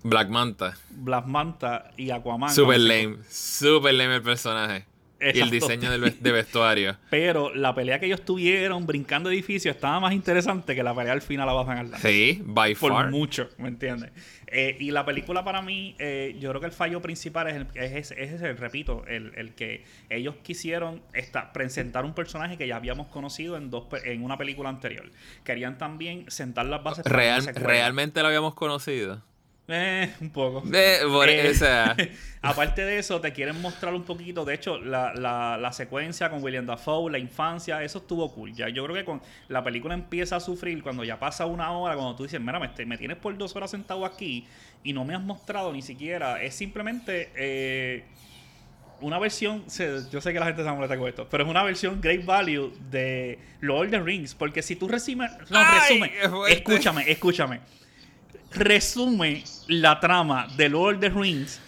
Black Manta. Black Manta y Aquaman. Super lame. Super lame el personaje. Y el diseño del de vestuario. Pero la pelea que ellos tuvieron brincando edificios estaba más interesante que la pelea al final a Bajan Atlantis. Sí, by Por far. mucho, ¿me entiendes? Eh, y la película para mí, eh, yo creo que el fallo principal es, el, es, ese- es ese, repito, el, el que ellos quisieron esta- presentar un personaje que ya habíamos conocido en, dos, en una película anterior. Querían también sentar las bases para Real- secuela. realmente lo habíamos conocido. Eh, un poco. Eh, por- Eh, o sea, Aparte de eso, te quieren mostrar un poquito. De hecho, la, la, la secuencia con William Dafoe, la infancia, eso estuvo cool. Ya, yo creo que con la película empieza a sufrir cuando ya pasa una hora, cuando tú dices, mira, me, te- me tienes por dos horas sentado aquí y no me has mostrado ni siquiera. Es simplemente eh, una versión. Yo sé que la gente se molesta con esto, pero es una versión Great Value de Lord of the Rings. Porque si tú resumes. No, resume. Escúchame, escúchame resume la trama de Lord of the Rings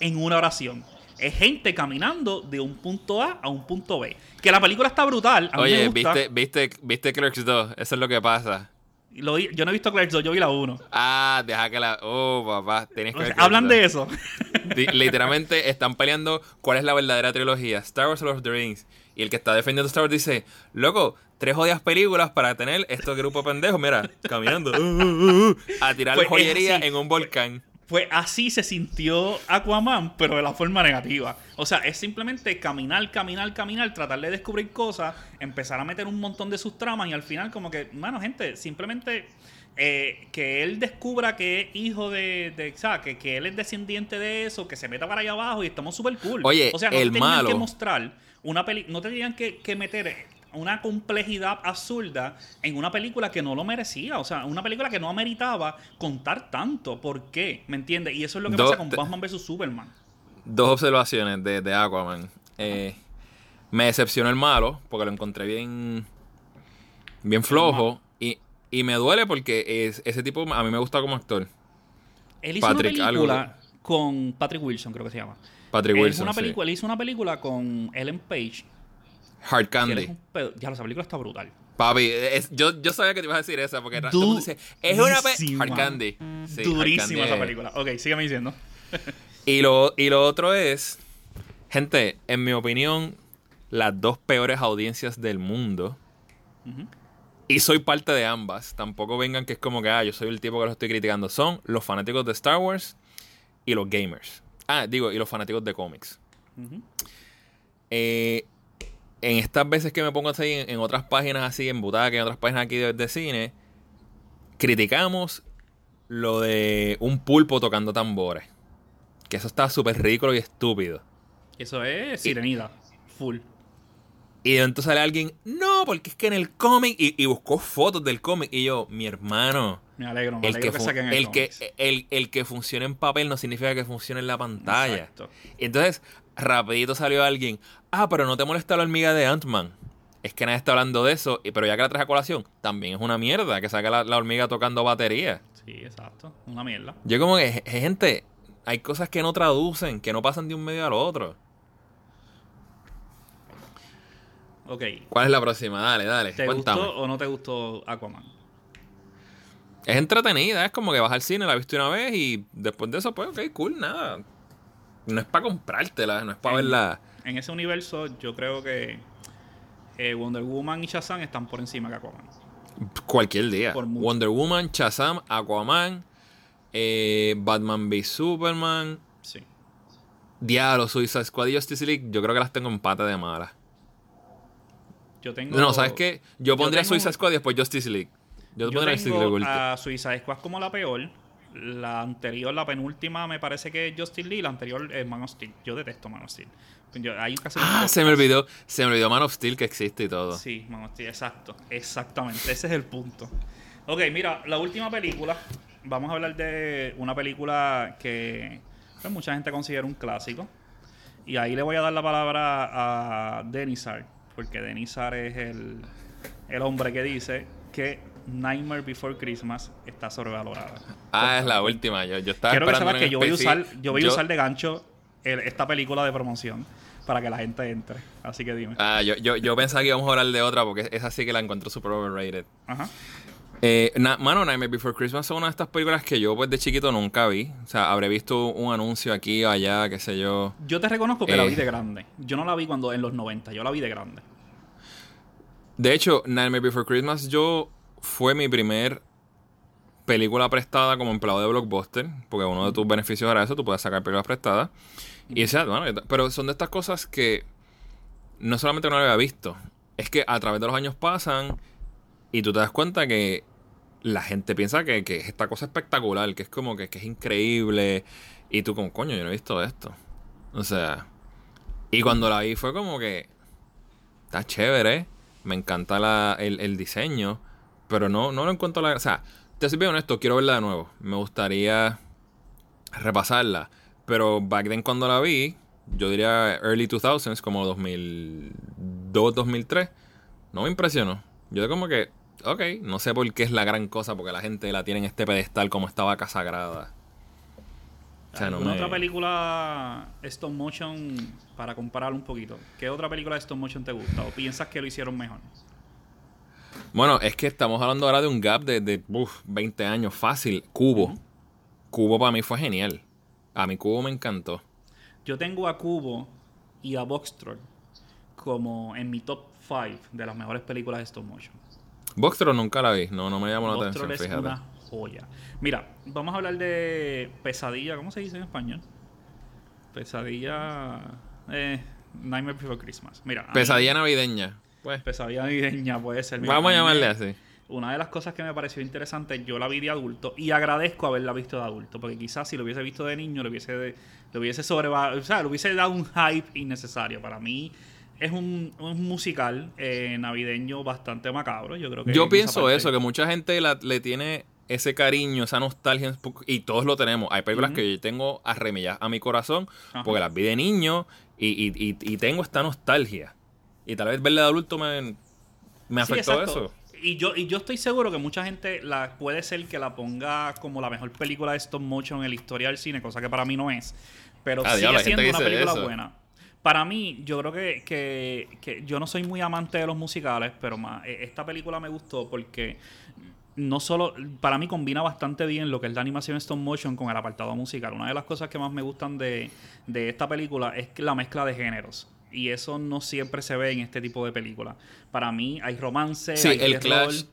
en una oración. Es gente caminando de un punto A a un punto B. Que la película está brutal. A mí me oye, gusta. ¿viste, viste, viste Clerks 2, eso es lo que pasa. Lo yo no he visto Clerks 2, yo vi la 1. Ah, deja que la. Oh, papá, tienes que ver Clerks Hablan 2. de eso. Literalmente están peleando cuál es la verdadera trilogía: Star Wars o Lord of the Rings. Y el que está defendiendo Star Wars dice, loco, tres jodidas películas para tener este grupo de pendejos, mira, caminando uh, uh, uh, a tirar Pues joyería en un volcán. Pues así se sintió Aquaman, pero de la forma negativa. O sea, es simplemente caminar, caminar, caminar, tratar de descubrir cosas, empezar a meter un montón de sus tramas y al final como que, mano, gente, simplemente eh, que él descubra que es hijo de, de o sea, que, que él es descendiente de eso, que se meta para allá abajo y estamos súper cool. Oye, o sea, no el tenían malo- que mostrar una peli no tenían que, que meter una complejidad absurda en una película que no lo merecía. O sea, una película que no ameritaba contar tanto. ¿Por qué? ¿Me entiendes? Y eso es lo que Do- pasa con Batman vs. Superman. Dos observaciones de, de Aquaman. Eh, me decepcionó el malo, porque lo encontré bien, bien flojo. Y, y me duele porque es, ese tipo a mí me gusta como actor. Él hizo Patrick, una algo película con Patrick Wilson, creo que se llama. Patrick Él hizo Wilson. una sí. película, él hizo una película con Ellen Page. Hard Candy. Ya, esa película está brutal. Papi, es- yo, yo sabía que te ibas a decir esa, porque todo el mundo dice, es una pe Durísima. Hard Candy. Sí, Hard Durísima Candy esa es- película. Ok, sígueme diciendo. Y lo, y lo otro es, gente, en mi opinión, las dos peores audiencias del mundo. Y soy parte de ambas. Tampoco vengan que es como que, ah, yo soy el tipo que los estoy criticando. Son los fanáticos de Star Wars y los gamers. Ah, digo, y los fanáticos de cómics. Eh, en estas veces que me pongo así en, en otras páginas así, en Butaca, en otras páginas aquí de, de cine, criticamos lo de un pulpo tocando tambores. Que eso está súper ridículo y estúpido. Eso es Sirenida. Full. Y de entonces sale alguien, no, porque es que en el cómic, y, y buscó fotos del cómic, y yo, mi hermano, Me alegro, me el alegro que, saquen el, el, que, el, el que funcione en papel no significa que funcione en la pantalla. Exacto. Entonces, rapidito salió alguien, ah, pero no te molesta la hormiga de Ant-Man. Es que nadie está hablando de eso, pero ya que la traje a colación, también es una mierda que saca la, la hormiga tocando batería. Sí, exacto. Una mierda. Yo como que, "Je- gente, hay cosas que no traducen, que no pasan de un medio al otro. Ok. ¿Cuál es la próxima? Dale, dale, ¿Te cuéntame. gustó o no te gustó Aquaman? Es entretenida, es como que vas al cine, la viste una vez y después de eso, pues, ok, cool, nada. No es para comprártela, no es para verla. En ese universo, yo creo que eh, Wonder Woman y Shazam están por encima de Aquaman. Cualquier día. Wonder Woman, Shazam, Aquaman, eh, Batman v Superman, Sí. Diablo, Suicide Squad y Justice League, yo creo que las tengo en pata de mala. Yo tengo. No, ¿sabes qué? Yo pondría tengo- Suicide Squad y después Justice League. Yo, Yo Justice League tengo último. a Suicide Squad como la peor. La anterior, la penúltima, me parece que es Justice League. La anterior es Man of Steel. Yo detesto Man of Steel. Yo- hay Ah, se me olvidó, se me olvidó Man of Steel que existe y todo. Sí, Man of Steel, exacto. Exactamente. Ese es el punto. Ok, mira, la última película. Vamos a hablar de una película que pues, mucha gente considera un clásico. Y ahí le voy a dar la palabra a Denizar. Porque Denizar es el, el hombre que dice que Nightmare Before Christmas está sobrevalorada. Ah, es la última. Yo, yo estaba Quiero que sepas que yo voy a usar, yo voy a usar de gancho el- esta película de promoción para que la gente entre. Así que dime. Ah, yo, yo, yo pensaba que íbamos a hablar de otra porque esa sí que la encuentro super overrated. Ajá. Eh, na- mano, Nightmare Before Christmas son una de estas películas que yo pues de chiquito nunca vi. O sea, habré visto un anuncio aquí o allá, qué sé yo. Yo te reconozco que la Eh. vi de grande. Yo no la vi cuando en los 90, yo la vi de grande. De hecho, Nightmare Before Christmas yo fue mi primer película prestada como empleado de Blockbuster, porque uno de tus beneficios era eso, tú puedes sacar películas prestadas. Y decía, bueno, pero son de estas cosas que no solamente no lo había visto, es que a través de los años pasan y tú te das cuenta que la gente piensa que, que es esta cosa espectacular, que es como que, que es increíble, y tú como, coño, yo no he visto esto. O sea, y cuando la vi fue como que está chévere, me encanta la, el, el diseño, pero no, no lo encuentro la... O sea, te soy bien honesto, quiero verla de nuevo. Me gustaría repasarla. Pero back then cuando la vi, yo diría early 2000s, como 2002, 2003, no me impresionó. Yo como que, ok, no sé por qué es la gran cosa, porque la gente la tiene en este pedestal como esta vaca sagrada. O sea, no ¿Alguna me- otra película stop motion para comparar un poquito? ¿Qué otra película de stop motion te gusta o piensas que lo hicieron mejor? Bueno, es que estamos hablando ahora de un gap de, de uf, 20 años fácil. Cubo. Cubo para mí fue genial. A mi Cubo me encantó. Yo tengo a Cubo y a Box Troll como en mi top 5 de las mejores películas de stop motion. Box Troll nunca la vi, no, no me llamó la atención, es fíjate. una joya. Mira, vamos a hablar de Pesadilla, ¿cómo se dice en español? Pesadilla... Eh, Nightmare Before Christmas. Mira, mí- Pesadilla navideña. Pues, Pesadilla navideña puede ser. Mira, vamos a llamarle así. Una de las cosas que me pareció interesante, yo la vi de adulto y agradezco haberla visto de adulto, porque quizás si lo hubiese visto de niño, lo hubiese, lo hubiese sobre, o sea, le hubiese dado un hype innecesario. Para mí es un, un musical eh, navideño bastante macabro. Yo creo que Yo pienso parte- eso, que mucha gente la- le tiene ese cariño, esa nostalgia, y todos lo tenemos. Hay películas que yo tengo arremilladas a mi corazón Ajá. porque las vi de niño y, y- y- y tengo esta nostalgia. Y tal vez verla de adulto me, me afectó eso. Y yo, y yo estoy seguro que mucha gente la puede ser que la ponga como la mejor película de stop motion en la historia del cine, cosa que para mí no es. Pero Ah, sigue siendo una película eso. buena. Para mí, yo creo que, que, que yo no soy muy amante de los musicales, pero más, eh, esta película me gustó porque no solo, para mí combina bastante bien lo que es la animación stop motion con el apartado musical. Una de las cosas que más me gustan de, de esta película es la mezcla de géneros. Y eso no siempre se ve en este tipo de películas. Para mí hay romance, Sí, hay el terror. clash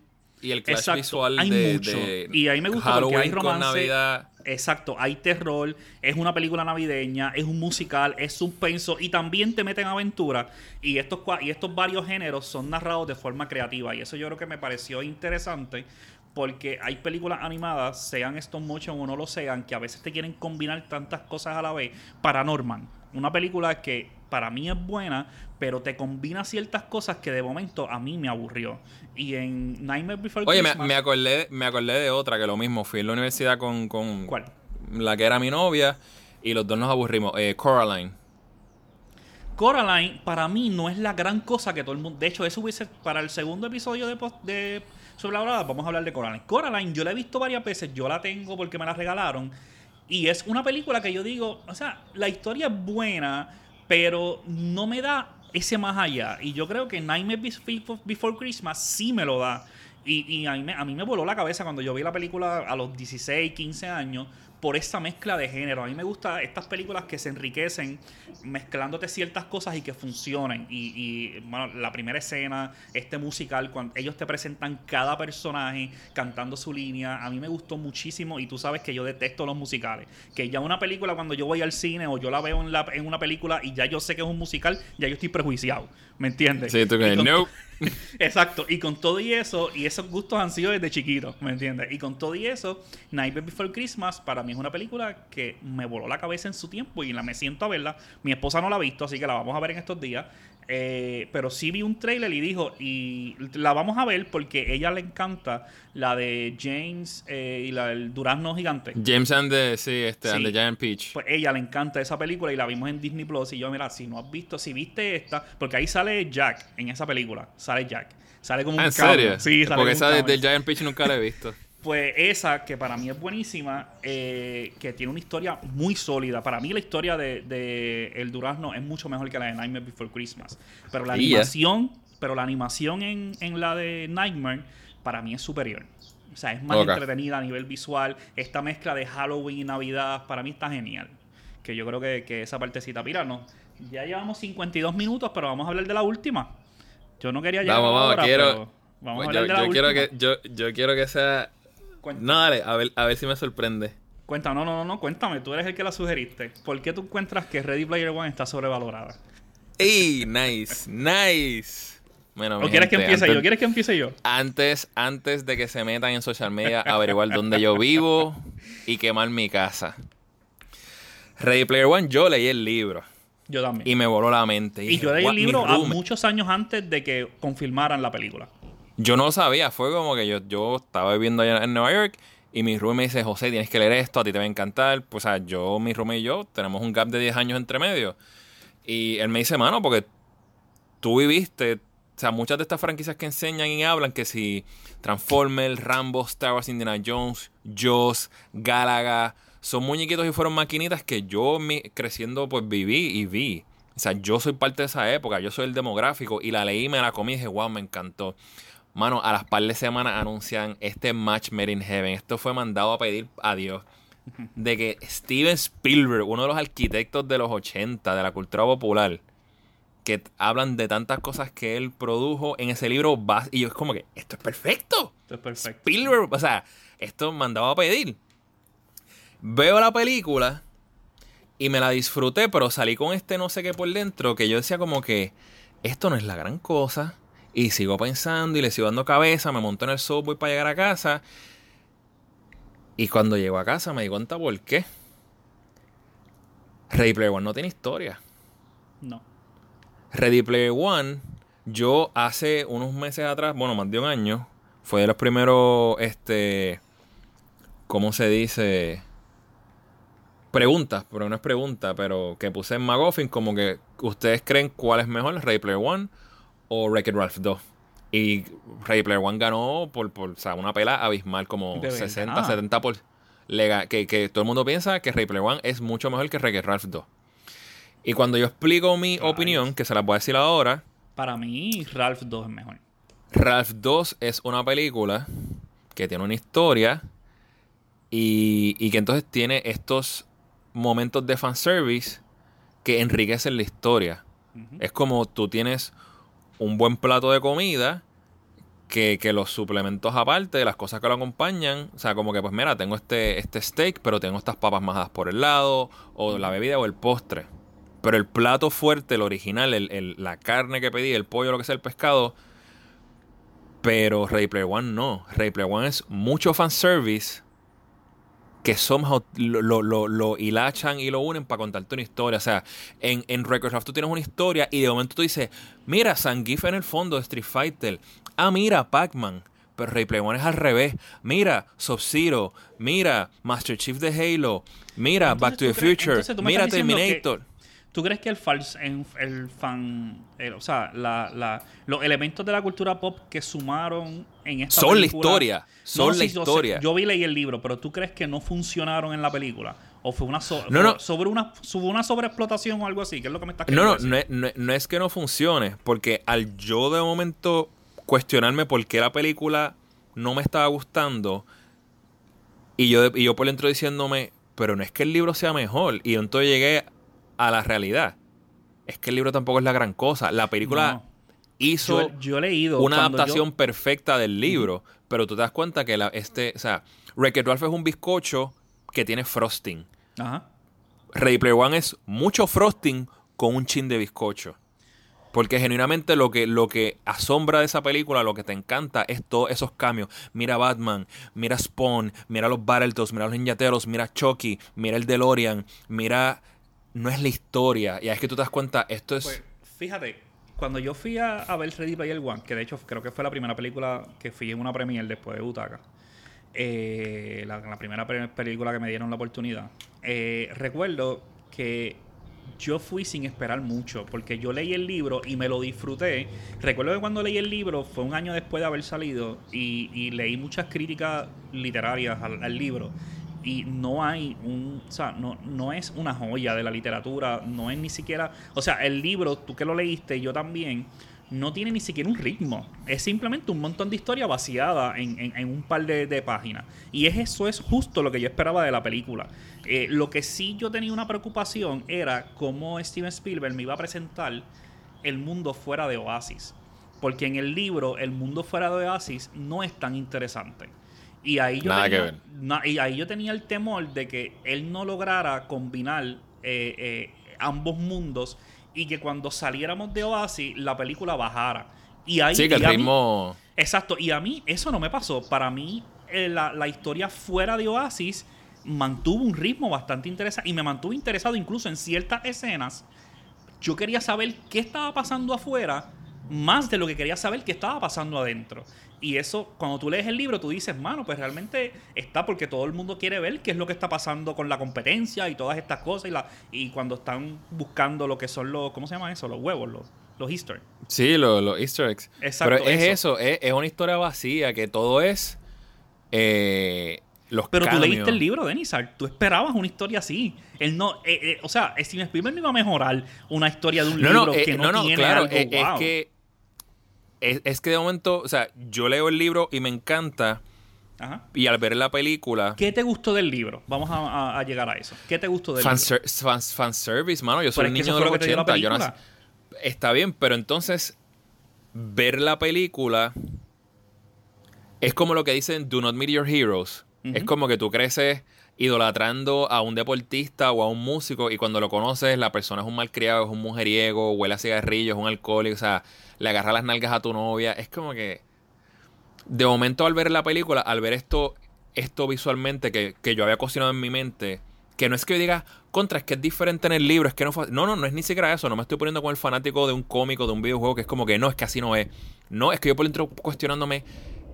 y el clash Exacto, visual hay de, mucho. de Y ahí me gusta porque hay con romance. Navidad. Exacto, hay terror, es una película navideña, es un musical, es suspenso y también te meten aventura. Y estos, y estos varios géneros son narrados de forma creativa. Y eso yo creo que me pareció interesante porque hay películas animadas, sean stop motion o no lo sean, que a veces te quieren combinar tantas cosas a la vez. Paranormal, una película que para mí es buena, pero te combina ciertas cosas que de momento a mí me aburrió. Y en Nightmare Before Oye, me, Christmas... me acordé, me acordé de otra que lo mismo. Fui en la universidad con, con ¿Cuál? la que era mi novia y los dos nos aburrimos. Eh, Coraline. Coraline para mí no es la gran cosa que todo el mundo. De hecho, eso hubiese para el segundo episodio de, post- de sobre la hora vamos a hablar de Coraline. Coraline yo la he visto varias veces, yo la tengo porque me la regalaron y es una película que yo digo, o sea, la historia es buena, pero no me da ese más allá y yo creo que Nightmare Before, Christmas sí me lo da. Y, y a, mí a mí me voló la cabeza cuando yo vi la película a los 16, 15 años por esa mezcla de género. A mí me gustan estas películas que se enriquecen mezclándote ciertas cosas y que funcionen. Y, y, bueno, la primera escena, este musical, cuando ellos te presentan cada personaje cantando su línea, a mí me gustó muchísimo y tú sabes que yo detesto los musicales. Que ya una película cuando yo voy al cine o yo la veo en, la, en una película y ya yo sé que es un musical, ya yo estoy prejuiciado. ¿Me entiendes? Sí, tú que nope. Exacto, y con todo y eso, y esos gustos han sido desde chiquito, ¿me entiendes? Y con todo y eso, Nightmare Before Christmas para mí es una película que me voló la cabeza en su tiempo y la me siento a verla. Mi esposa no la ha visto, así que la vamos a ver en estos días. Eh, pero sí vi un trailer y dijo, y la vamos a ver porque ella le encanta la de James eh, y la del Durazno Gigante. James and the, sí, este, and Sí. the Giant Peach. Pues ella le encanta esa película y la vimos en Disney Plus. Y yo, mira, si no has visto, si viste esta, porque ahí sale Jack en esa película. Sale Jack. Sale como Ah, un ¿En serio? Sí, sale Porque esa de, Giant Peach nunca la he visto. Pues esa, que para mí es buenísima, eh, que tiene una historia muy sólida. Para mí la historia de, de El Durazno es mucho mejor que la de Nightmare Before Christmas. Pero la ya. animación, pero la animación en, en la de Nightmare, para mí es superior. O sea, es más entretenida a nivel visual. Esta mezcla de Halloween y Navidad, para mí está genial. Que yo creo que, que esa partecita, mira, no. Ya llevamos 52 minutos, pero vamos a hablar de la última. Yo no quería llegar Vamos, vamos, ahora, quiero- pero vamos Pues a yo, hablar de la yo quiero que, yo, yo quiero que sea. No, dale, a ver, a ver si me sorprende. Cuenta, no, no, no, no, cuéntame, tú eres el que la sugeriste. ¿Por qué tú encuentras que Ready Player One está sobrevalorada? ¡Ey! Nice, nice. Bueno, ¿O quieres que empiece antes- yo? ¿Quieres que empiece yo? Antes, antes de que se metan en social media averiguar dónde yo vivo y quemar mi casa. Ready Player One, yo leí el libro Yo también. y me voló la mente. Y, dije, yo leí el "What, mi libro a roommate". muchos años antes de que confirmaran la película. Yo no lo sabía, fue como que yo, yo estaba viviendo allá en Nueva York y mi roommate me dice, José, tienes que leer esto, a ti te va a encantar. Pues, o sea, yo, mi roommate y yo tenemos un gap de 10 años entre medio. Y él me dice, mano, porque tú viviste, o sea, muchas de estas franquicias que enseñan y hablan, que si Transformers, Rambo, Star Wars, Indiana Jones, Jaws, Galaga, son muñequitos y fueron maquinitas que yo mi- creciendo pues viví y vi. O sea, yo soy parte de esa época, yo soy el demográfico y la leí, me la comí y dije, wow, me encantó. Mano, a las par de semanas anuncian este match made in heaven. Esto fue mandado a pedir a Dios. De que Steven Spielberg, uno de los arquitectos de los 80 de la cultura popular, que hablan de tantas cosas que él produjo en ese libro. Y yo es como que, esto es perfecto. Esto es perfecto. Spielberg, o sea, esto mandaba a pedir. Veo la película y me la disfruté, pero salí con este no sé qué por dentro, que yo decía como que esto no es la gran cosa. Y sigo pensando y le sigo dando cabeza, me monto en el subway para llegar a casa. Y cuando llego a casa me di cuenta por qué. Ready Player One no tiene historia. No. Ready Player One, yo hace unos meses atrás, bueno, más de un año, fue de los primeros, este, ¿cómo se dice? preguntas, pero no es pregunta, pero que puse en Magoffin como que ustedes creen cuál es mejor, Ready Player One o Wreck-It Ralph 2. Y Ready Player One ganó por, por o sea, una pela abismal, como 60, 70 por... Que, que, todo el mundo piensa que Ready Player One es mucho mejor que Wreck-It Ralph 2. Y cuando yo explico mi opinión, que se las voy a decir ahora... Para mí, Ralph 2 es mejor. Ralph 2 es una película que tiene una historia y, y que entonces tiene estos momentos de fanservice que enriquecen la historia. Es como tú tienes un buen plato de comida que, los suplementos aparte, las cosas que lo acompañan, o sea, como que pues mira, tengo este, este steak, pero tengo estas papas majadas por el lado, o la bebida o el postre. Pero el plato fuerte, el original, el, la carne que pedí, el pollo, lo que sea, el pescado, pero Ready Player One no. Ready Player One es mucho fanservice que somehow lo, lo, lo, hilachan y lo unen para contarte una historia. O sea, en, en tú tienes una historia y de momento tú dices, mira, Zangief en el fondo de Street Fighter. Ah, mira, Pac-Man. Pero Replay One es al revés. Mira, Sub-Zero. Mira, Master Chief de Halo. Mira, Back to the Future. Mira, Terminator. ¿Tú crees que el, el fan, o sea, la, los elementos de la cultura pop que sumaron en esta son la historia, son la historia. Yo, vi leí el libro, pero ¿tú crees que no funcionaron en la película? ¿O fue una, sobre una, una sobreexplotación o algo así? ¿Qué es lo que me estás No, no, no, no, es que no funcione, porque al yo de momento cuestionarme por qué la película no me estaba gustando, y yo, y yo por dentro diciéndome, pero no es que el libro sea mejor, y entonces llegué a la realidad. Es que el libro tampoco es la gran cosa. La película hizo yo, he leído una adaptación perfecta del libro, pero tú te das cuenta que la, este, o sea, wreck Ralph es un bizcocho que tiene frosting. Ajá. Ready Player One es mucho frosting con un chin de bizcocho. Porque genuinamente lo que, lo que asombra de esa película, lo que te encanta, es todos esos cambios. Mira Batman, mira Spawn, mira los Battletoads, mira los Ninjateros, mira Chucky, mira el DeLorean, mira no es la historia. Y es que tú te das cuenta, esto es. Pues, fíjate, cuando yo fui a, ver Ready Player One, que de hecho creo que fue la primera película que fui en una premiere después de Butaca. Eh, la, primera película que me dieron la oportunidad. Eh, recuerdo que yo fui sin esperar mucho, porque yo leí el libro y me lo disfruté. Recuerdo que cuando leí el libro fue un año después de haber salido y, leí muchas críticas literarias al libro y no hay un, o sea, no, no es una joya de la literatura, no es ni siquiera, o sea, el libro, tú que lo leíste, yo también, no tiene ni siquiera un ritmo, es simplemente un montón de historia vaciada en, un par de, páginas. Y es, eso es justo lo que yo esperaba de la película. Eh, lo que sí yo tenía una preocupación era cómo Steven Spielberg me iba a presentar el mundo fuera de Oasis. Porque en el libro, el mundo fuera de Oasis no es tan interesante. Y ahí yo Nada tenía, que ver. y ahí yo tenía el temor de que él no lograra combinar eh, eh, ambos mundos y que cuando saliéramos de Oasis la película bajara. Y ahí, sí, que el ritmo... exacto, y a mí eso no me pasó. Para mí eh, la, la, historia fuera de Oasis mantuvo un ritmo bastante interesante y me mantuvo interesado incluso en ciertas escenas. Yo quería saber qué estaba pasando afuera más de lo que quería saber qué estaba pasando adentro. Y eso, cuando tú lees el libro, tú dices, mano, pues realmente está porque todo el mundo quiere ver qué es lo que está pasando con la competencia y todas estas cosas. Y, la, y cuando están buscando lo que son los, ¿cómo se llama eso? Los huevos, los, los easter eggs. Sí, los, easter eggs. Exacto. Pero es eso, es, una historia vacía, que todo es... Eh, los Pero tú leíste el libro, Denis, tú esperabas una historia así. Él no, eh, eh, o sea, Steven Spielberg no iba a mejorar una historia de un libro que no, tiene claro, algo, es que es, que de momento, o sea, yo leo el libro y me encanta. Ajá. Y al ver la película. ¿Qué te gustó del libro? Vamos a, llegar a eso. ¿Qué te gustó del fan libro? fan, fanservice, mano. Yo soy un niño de los 80. Yo Está bien, pero entonces ver la película es como lo que dicen Do Not Meet Your Heroes. Es como que tú creces idolatrando a un deportista o a un músico y cuando lo conoces la persona es un malcriado, es un mujeriego, huele a cigarrillos, es un alcohólico, o sea, le agarra las nalgas a tu novia. Es como que de momento al ver la película, al ver esto, esto visualmente que, que yo había cocinado en mi mente, que no es que yo diga, contra, es que es diferente en el libro, es que no fue... No, no, no es ni siquiera eso, no me estoy poniendo con el fanático de un cómico, de un videojuego, que es como que no, es que así no es. No, es que yo por dentro cuestionándome,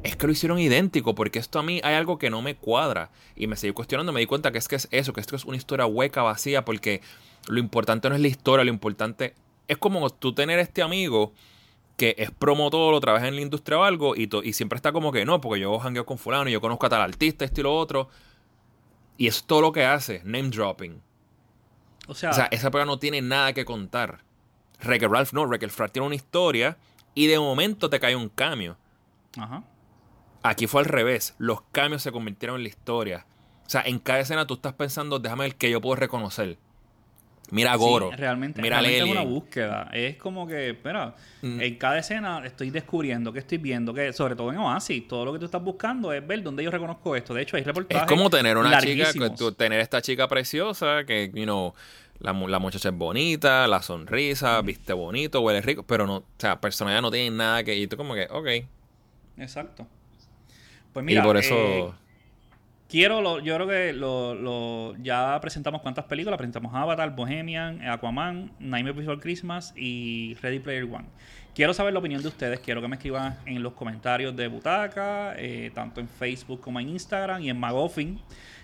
es que lo hicieron idéntico, porque esto a mí hay algo que no me cuadra. Y me seguí cuestionando, me di cuenta que es que es eso, que esto es una historia hueca, vacía, porque lo importante no es la historia, lo importante es como tú tener este amigo que es promotor o trabaja en la industria o algo y, y siempre está como que no, porque yo jangueo con fulano y yo conozco a tal artista, esto y lo otro. Y es todo lo que hace, name dropping. O sea, o sea esa prueba no tiene nada que contar. Wreck Ralph no, Wreck Ralph tiene una historia y de momento te cae un cambio. Ajá. Aquí fue al revés. Los cambios se convirtieron en la historia. O sea, en cada escena tú estás pensando, déjame el que yo puedo reconocer. Mira a Goro. realmente, mira realmente es una búsqueda. Es como que, espera, mm. en cada escena estoy descubriendo, que estoy viendo, que sobre todo en Oasis, todo lo que tú estás buscando es ver dónde yo reconozco esto. De hecho, hay reportajes. Es como tener una chica, tener esta chica preciosa que, you know, la, la, muchacha es bonita, la sonrisa, viste bonito, huele rico, pero no, o sea, personalidad no tiene nada que. Y tú, como que, ok. Exacto. Pues mira, y por eso. Eh, quiero, lo, yo creo que lo, lo, ya presentamos cuántas películas. Presentamos Avatar, Bohemian, Aquaman, Nightmare Before Christmas y Ready Player One. Quiero saber la opinión de ustedes. Quiero que me escriban en los comentarios de Butaca, eh, tanto en Facebook como en Instagram y en Magoffin.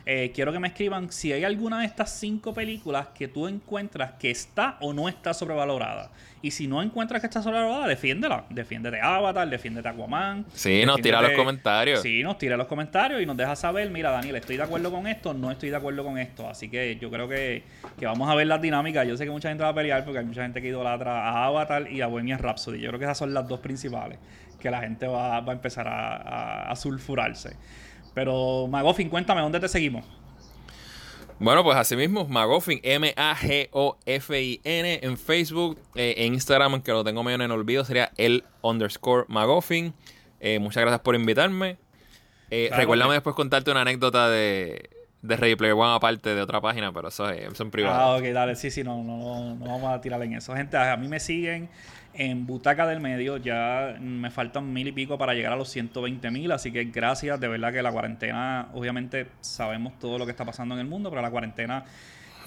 Eh, quiero que me escriban si hay alguna de estas cinco películas que tú encuentras que está o no está sobrevalorada. Y si no encuentras que está sobrevalorada, defiéndela. Defiéndete Avatar, defiéndete Aquaman. Sí, nos tira los comentarios. Sí, nos tira los comentarios y nos deja saber, mira Daniel, estoy de acuerdo con esto, no estoy de acuerdo con esto. Así que yo creo que, vamos a ver las dinámicas. Yo sé que mucha gente va a pelear porque hay mucha gente que idolatra a Avatar y a Bohemian Rhapsody. Yo creo que esas son las dos principales que la gente va, a empezar a, a sulfurarse. Pero Magoffin, cuéntame, ¿dónde te seguimos? Bueno, pues así mismo, Magoffin, M-A-G-O-F-I-N en Facebook, eh, en Instagram, que lo tengo medio en el olvido, sería el underscore Magoffin. Eh, muchas gracias por invitarme. Eh, recuérdame después contarte una anécdota de, de Ready Player One aparte de otra página, pero eso es, en privado. Ah, ok, dale, sí, sí, no, no, no vamos a tirar en eso. Gente, a mí me siguen en Butaca del Medio. Ya me faltan mil y pico para llegar a los 120 mil. Así que gracias. De verdad que la cuarentena, obviamente sabemos todo lo que está pasando en el mundo, pero la cuarentena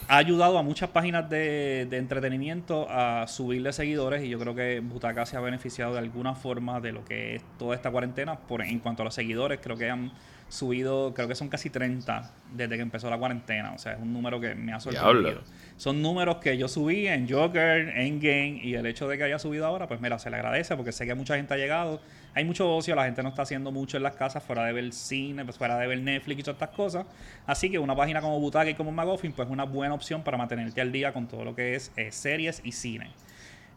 ha ayudado a muchas páginas de, entretenimiento a subirle seguidores y yo creo que Butaca se ha beneficiado de alguna forma de lo que es toda esta cuarentena. Por, en cuanto a los seguidores, creo que han subido, creo que son casi 30 desde que empezó la cuarentena. O sea, es un número que me ha sorprendido. Son números que yo subí en Joker, en Game, y el hecho de que haya subido ahora, pues mira, se le agradece porque sé que mucha gente ha llegado. Hay mucho ocio, la gente no está haciendo mucho en las casas fuera de ver cine, pues fuera de ver Netflix y todas estas cosas. Así que una página como Butaca y como Magoffin, pues es una buena opción para mantenerte al día con todo lo que es eh, series y cine.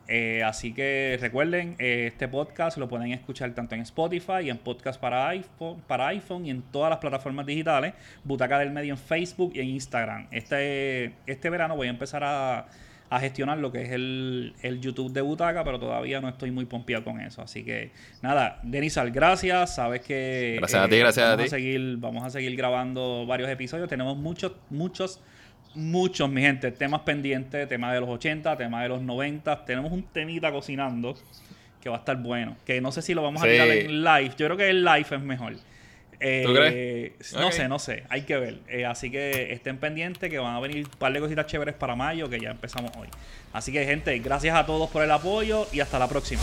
Eh, así que recuerden, eh, este podcast lo pueden escuchar tanto en Spotify y en podcast para iPhone, para iPhone y en todas las plataformas digitales. Butaca del Medio en Facebook y en Instagram. Este, este verano voy a empezar a, gestionar lo que es el, YouTube de Butaca, pero todavía no estoy muy pompeado con eso. Así que nada, Denisal, gracias. Sabes que gracias a ti, gracias vamos a ti. seguir, vamos a seguir grabando varios episodios. Tenemos muchos, muchos muchos, mi gente, temas pendientes, temas de los 80, temas de los 90. Tenemos un temita cocinando que va a estar bueno. Que no sé si lo vamos a tirar en live. Yo creo que el live es mejor. Eh, ¿Tú crees? No sé, no sé. Hay que ver. Eh, así que estén pendientes que van a venir un par de cositas chéveres para mayo que ya empezamos hoy. Así que, gente, gracias a todos por el apoyo y hasta la próxima.